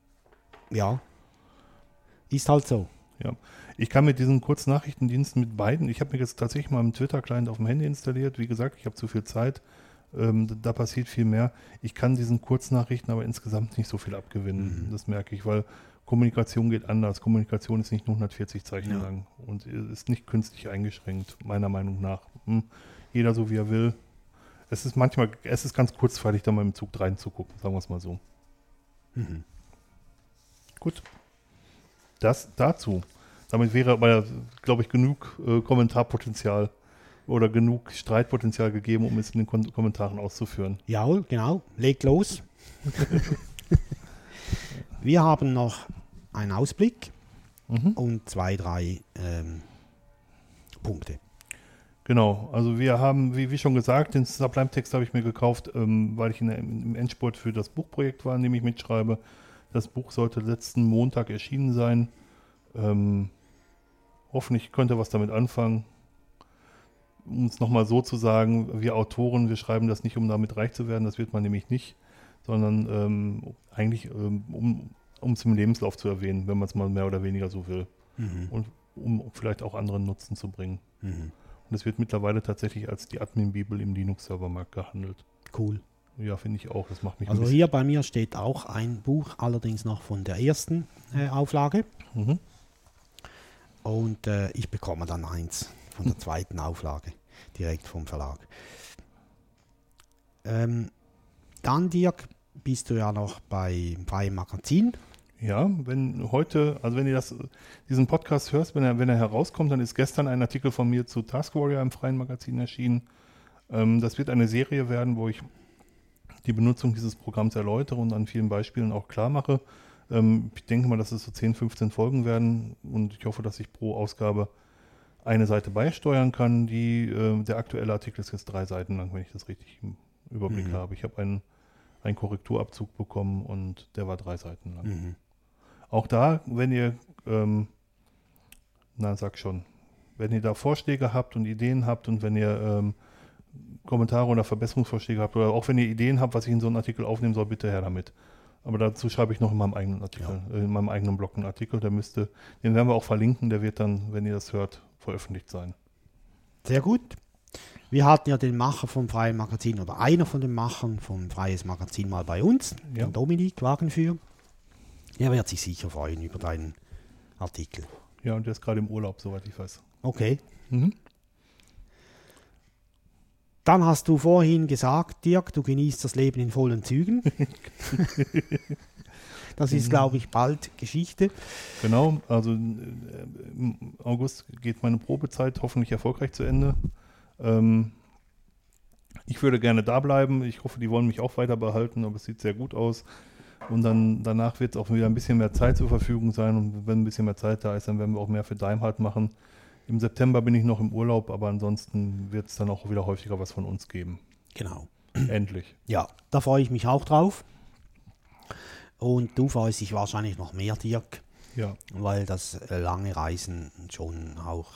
ja. Ist halt so. Ich kann mit diesen Kurznachrichtendiensten mit beiden, ich habe mir jetzt tatsächlich mal einen Twitter-Client auf dem Handy installiert. Wie gesagt, ich habe zu viel Zeit. Ähm, da passiert viel mehr. Ich kann diesen Kurznachrichten aber insgesamt nicht so viel abgewinnen. Mhm. Das merke ich, weil Kommunikation geht anders. Kommunikation ist nicht nur 140 Zeichen Ja. lang und ist nicht künstlich eingeschränkt, meiner Meinung nach. Hm. Jeder so wie er will. Es ist manchmal, es ist ganz kurzweilig, da mal im Zug reinzugucken, sagen wir es mal so. Mhm. Gut. Das dazu. Damit wäre aber, glaube ich, genug äh, Kommentarpotenzial oder genug Streitpotenzial gegeben, um es in den Kon Kommentaren auszuführen. Jawohl, genau. Legt los. Wir haben noch einen Ausblick Mhm. und zwei, drei ähm, Punkte. Genau, also wir haben, wie, wie schon gesagt, den Sublime-Text habe ich mir gekauft, ähm, weil ich in der, im Endspurt für das Buchprojekt war, in dem ich mitschreibe. Das Buch sollte letzten Montag erschienen sein. Ähm, hoffentlich könnt ihr was damit anfangen. Um es nochmal so zu sagen, wir Autoren, wir schreiben das nicht, um damit reich zu werden, das wird man nämlich nicht, sondern ähm, eigentlich, ähm, um es im Lebenslauf zu erwähnen, wenn man es mal mehr oder weniger so will. Mhm. Und um vielleicht auch anderen Nutzen zu bringen. Mhm. Und es wird mittlerweile tatsächlich als die Admin-Bibel im Linux-Servermarkt gehandelt. Cool. Ja, finde ich auch. Das macht mich Also hier bei mir steht auch ein Buch, allerdings noch von der ersten äh, Auflage. Mhm. Und äh, ich bekomme dann eins von der zweiten Auflage, direkt vom Verlag. Ähm, dann, Dirk, bist du ja noch bei Freiem Magazin. Ja, wenn heute, also wenn ihr das, diesen Podcast hörst, wenn er, wenn er herauskommt, dann ist gestern ein Artikel von mir zu Task Warrior im freien Magazin erschienen. Ähm, das wird eine Serie werden, wo ich die Benutzung dieses Programms erläutere und an vielen Beispielen auch klar mache. Ähm, ich denke mal, dass es so 10, 15 Folgen werden und ich hoffe, dass ich pro Ausgabe eine Seite beisteuern kann. Die, äh, der aktuelle Artikel ist jetzt drei Seiten lang, wenn ich das richtig im Überblick Mhm. habe. Ich habe einen, einen Korrekturabzug bekommen und der war drei Seiten lang. Mhm. Auch da, wenn ihr, ähm, na sag schon, wenn ihr da Vorschläge habt und Ideen habt und wenn ihr ähm, Kommentare oder Verbesserungsvorschläge habt oder auch wenn ihr Ideen habt, was ich in so einen Artikel aufnehmen soll, bitte her damit. Aber dazu schreibe ich noch in meinem eigenen Artikel, äh, in meinem eigenen Blog einen Artikel, der müsste, den werden wir auch verlinken, der wird dann, wenn ihr das hört, veröffentlicht sein. Sehr gut. Wir hatten ja den Macher vom Freien Magazin oder einer von den Machern vom Freies Magazin mal bei uns, Ja. den Dominik Wagenführ. Er wird sich sicher freuen über deinen Artikel. Ja, und der ist gerade im Urlaub, soweit ich weiß. Okay. Mhm. Dann hast du vorhin gesagt, Dirk, du genießt das Leben in vollen Zügen. das ist, glaube ich, bald Geschichte. Genau, also äh, im August geht meine Probezeit hoffentlich erfolgreich zu Ende. Ähm, ich würde gerne da bleiben. Ich hoffe, die wollen mich auch weiter behalten, aber es sieht sehr gut aus. Und dann danach wird es auch wieder ein bisschen mehr Zeit zur Verfügung sein. Und wenn ein bisschen mehr Zeit da ist, dann werden wir auch mehr für Daimhardt machen. Im September bin ich noch im Urlaub, aber ansonsten wird es dann auch wieder häufiger was von uns geben. Genau. Endlich. Ja, da freue ich mich auch drauf. Und du freust dich wahrscheinlich noch mehr, Dirk, Ja, weil das äh, lange Reisen schon auch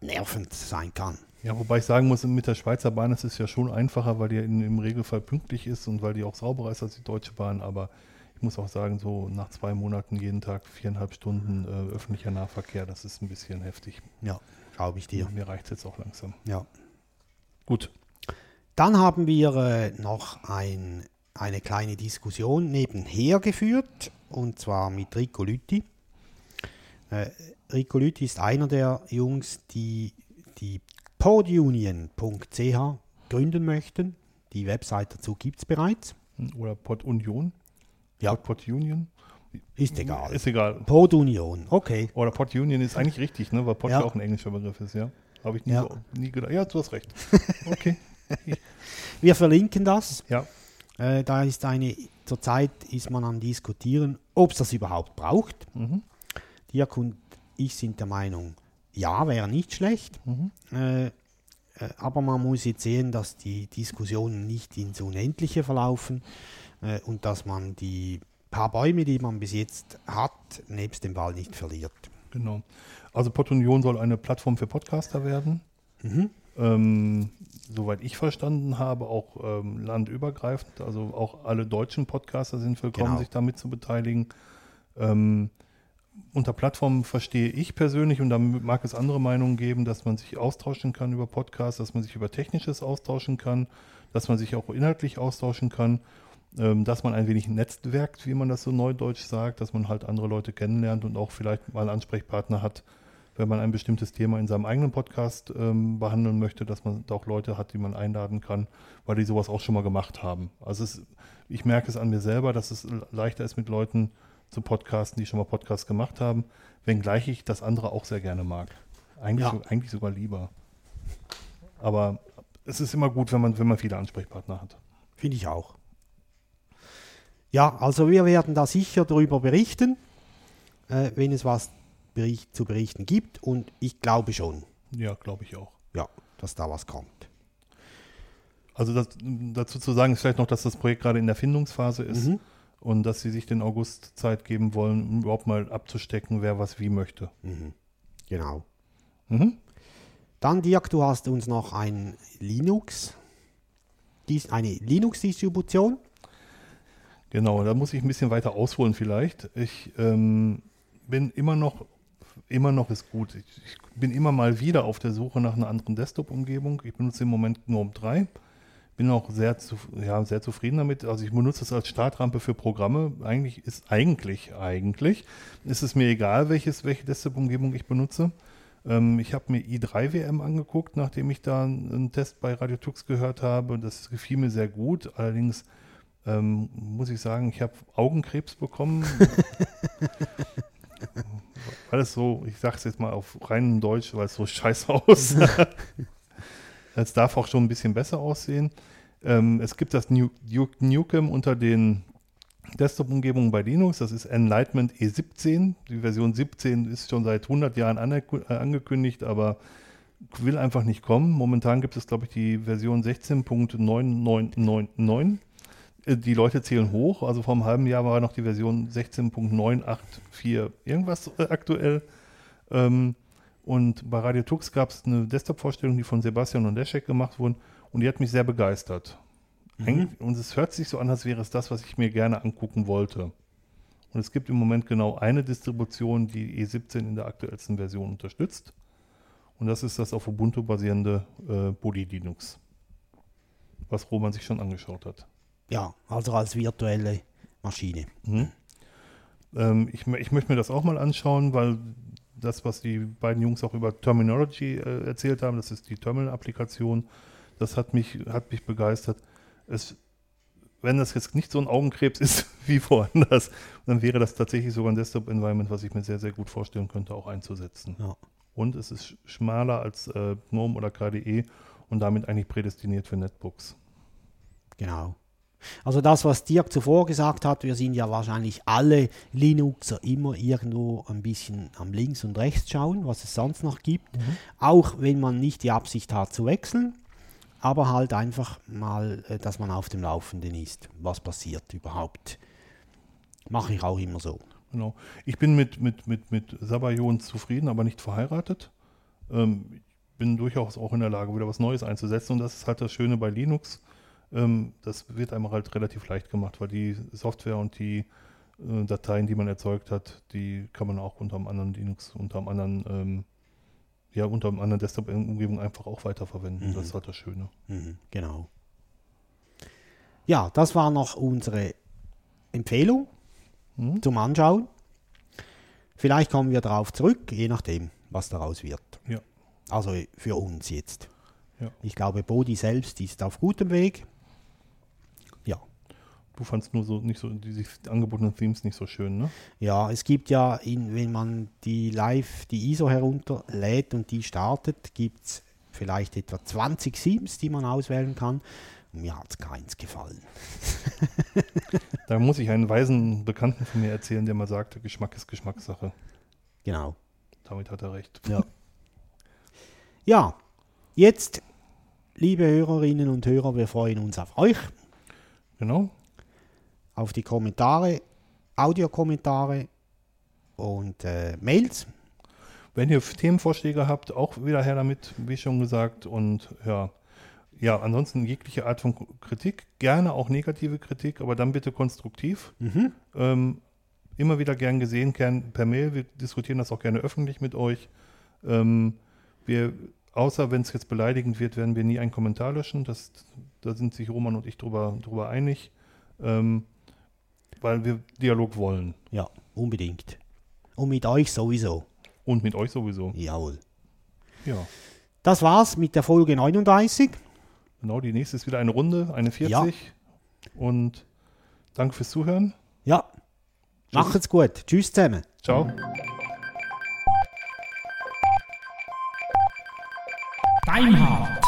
nervend sein kann. Ja, wobei ich sagen muss, mit der Schweizer Bahn ist es ja schon einfacher, weil die in, im Regelfall pünktlich ist und weil die auch sauberer ist als die Deutsche Bahn. Aber ich muss auch sagen, so nach zwei Monaten jeden Tag viereinhalb Stunden äh, öffentlicher Nahverkehr, das ist ein bisschen heftig. Ja, glaube ich dir. Mir reicht es jetzt auch langsam. Ja. Gut. Dann haben wir äh, noch ein, eine kleine Diskussion nebenher geführt, und zwar mit Rico Lütti. Äh, Rico Lütti ist einer der Jungs, die die podunion.ch gründen möchten. Die Website dazu gibt es bereits. Oder Pod Union. Ja. Pod, Pod Union. Ist egal. Ist egal. Podunion, okay. Oder Pod Union ist eigentlich richtig, ne? weil Ja. ja auch ein englischer Begriff ist, ja. Habe ich nie, Ja. so, nie gedacht. Ja, du hast recht. Okay. Wir verlinken das. ja. Äh, da ist eine, zurzeit ist man am diskutieren, ob es das überhaupt braucht. Mhm. Dirk und ich sind der Meinung, ja, wäre nicht schlecht. Mhm. Äh, äh, aber man muss jetzt sehen, dass die Diskussionen nicht ins Unendliche verlaufen äh, und dass man die paar Bäume, die man bis jetzt hat, nebst dem Wald nicht verliert. Genau. Also Pod Union soll eine Plattform für Podcaster werden. Mhm. Ähm, soweit ich verstanden habe, auch ähm, landübergreifend. Also auch alle deutschen Podcaster sind willkommen, Genau. sich damit zu beteiligen. Ähm, unter Plattform verstehe ich persönlich, und da mag es andere Meinungen geben, dass man sich austauschen kann über Podcasts, dass man sich über Technisches austauschen kann, dass man sich auch inhaltlich austauschen kann, dass man ein wenig netzwerkt, wie man das so neudeutsch sagt, dass man halt andere Leute kennenlernt und auch vielleicht mal einen Ansprechpartner hat, wenn man ein bestimmtes Thema in seinem eigenen Podcast ähm, behandeln möchte, dass man da auch Leute hat, die man einladen kann, weil die sowas auch schon mal gemacht haben. Also es, ich merke es an mir selber, dass es leichter ist, mit Leuten zu podcasten, die schon mal Podcasts gemacht haben, wenngleich ich das andere auch sehr gerne mag. Eigentlich, Ja. so, eigentlich sogar lieber. Aber es ist immer gut, wenn man, wenn man viele Ansprechpartner hat. Finde ich auch. Ja, also wir werden da sicher darüber berichten, äh, wenn es was bericht, zu berichten gibt. Und ich glaube schon, Ja, glaube ich auch. ja, dass da was kommt. Also das, dazu zu sagen ist vielleicht noch, dass das Projekt gerade in der Findungsphase ist Mhm. und dass sie sich den August Zeit geben wollen, um überhaupt mal abzustecken, wer was wie möchte. Mhm. Genau. Mhm. Dann, Dirk, du hast uns noch ein Linux, dies, eine Linux-Distribution. Genau, da muss ich ein bisschen weiter ausholen vielleicht. Ich ähm, bin immer noch, immer noch ist gut. Ich, ich bin immer mal wieder auf der Suche nach einer anderen Desktop-Umgebung. Ich benutze im Moment GNOME 3. Bin auch sehr, zu, ja, sehr zufrieden damit. Also ich benutze es als Startrampe für Programme. Eigentlich ist eigentlich, eigentlich, ist es mir egal, welches, welche Desktop-Umgebung ich benutze. Ähm, ich habe mir i3WM angeguckt, nachdem ich da einen Test bei Radio Tux gehört habe. Das gefiel mir sehr gut. Allerdings ähm, muss ich sagen, ich habe Augenkrebs bekommen. weil es so, ich sage es jetzt mal auf reinem Deutsch, weil es so scheiße aussah. Es darf auch schon ein bisschen besser aussehen. Ähm, es gibt das Nu- Nukem unter den Desktop-Umgebungen bei Linux. Das ist Enlightenment E17. Die Version 17 ist schon seit 100 Jahren äh, angekündigt, aber will einfach nicht kommen. Momentan gibt es, glaube ich, die Version 16.9999. Äh, Die Leute zählen hoch. Also vor einem halben Jahr war noch die Version 16.984 irgendwas äh, aktuell. Ähm, und bei Radio Tux gab es eine Desktop-Vorstellung, die von Sebastian und Leszek gemacht wurden. Und die hat mich sehr begeistert. Eigentlich- Und es hört sich so an, als wäre es das, was ich mir gerne angucken wollte. Und es gibt im Moment genau eine Distribution, die E17 in der aktuellsten Version unterstützt. Und das ist das auf Ubuntu basierende äh, Bully Linux. Was Roman sich schon angeschaut hat. Ja, also als virtuelle Maschine. Mhm. Ähm, ich, ich möchte mir das auch mal anschauen, weil das, was die beiden Jungs auch über Terminology äh, erzählt haben, das ist die Terminal-Applikation, das hat mich, hat mich begeistert. Es, wenn das jetzt nicht so ein Augenkrebs ist wie woanders, dann wäre das tatsächlich sogar ein Desktop-Environment, was ich mir sehr, sehr gut vorstellen könnte, auch einzusetzen. Ja. Und es ist sch- schmaler als äh, GNOME oder KDE und damit eigentlich prädestiniert für Netbooks. Genau. Also das, was Dirk zuvor gesagt hat, wir sind ja wahrscheinlich alle Linuxer immer irgendwo ein bisschen am links und rechts schauen, was es sonst noch gibt. Auch wenn man nicht die Absicht hat zu wechseln, aber halt einfach mal, äh, dass man auf dem Laufenden ist, was passiert überhaupt. Mache ich auch immer so. Genau. Ich bin mit, mit, mit, mit Sabayon zufrieden, aber nicht verheiratet. Ähm, bin durchaus auch in der Lage, wieder was Neues einzusetzen. Und das ist halt das Schöne bei Linux. Ähm, das wird einem halt relativ leicht gemacht, weil die Software und die äh, Dateien, die man erzeugt hat, die kann man auch unter einem anderen Linux, unter einem anderen, ähm, ja, unter einem anderen Desktop-Umgebung einfach auch weiterverwenden. Mhm. Das ist halt das Schöne. Mhm, genau. Ja, das war noch unsere Empfehlung Mhm. zum Anschauen. Vielleicht kommen wir darauf zurück, je nachdem, was daraus wird. Ja. Also für uns jetzt. Ja. Ich glaube, Bodi selbst ist auf gutem Weg. Du fandst nur so nicht so die angebotenen Themes nicht so schön, ne? Ja, es gibt ja, in, wenn man die Live, die ISO herunterlädt und die startet, gibt es vielleicht etwa 20 Themes, die man auswählen kann. Und mir hat es keins gefallen. Da muss ich einen weisen Bekannten von mir erzählen, der mal sagte, Geschmack ist Geschmackssache. Genau. Damit hat er recht. Ja. Ja, jetzt, liebe Hörerinnen und Hörer, wir freuen uns auf euch, Genau. Auf die Kommentare, Audiokommentare und äh, Mails. Wenn ihr Themenvorschläge habt, auch wieder her damit, wie schon gesagt. Und ja, ja, ansonsten jegliche Art von Kritik, gerne auch negative Kritik, aber dann bitte konstruktiv. Mhm. Ähm, immer wieder gern gesehen, gern per Mail. Wir diskutieren das auch gerne öffentlich mit euch. Ähm, wir, außer wenn es jetzt beleidigend wird, werden wir nie einen Kommentar löschen. Das, da sind sich Roman und ich drüber, drüber einig. Ähm, weil wir Dialog wollen. Ja, unbedingt. Und mit euch sowieso. Und mit euch sowieso. Jawohl. Ja. Das war's mit der Folge 39. Genau, die nächste ist wieder eine Runde, eine 40. Und danke fürs Zuhören. Ja. Macht's gut. Tschüss zusammen. Ciao. Deinhard.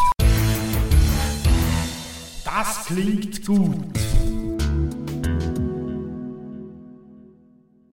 Das klingt gut.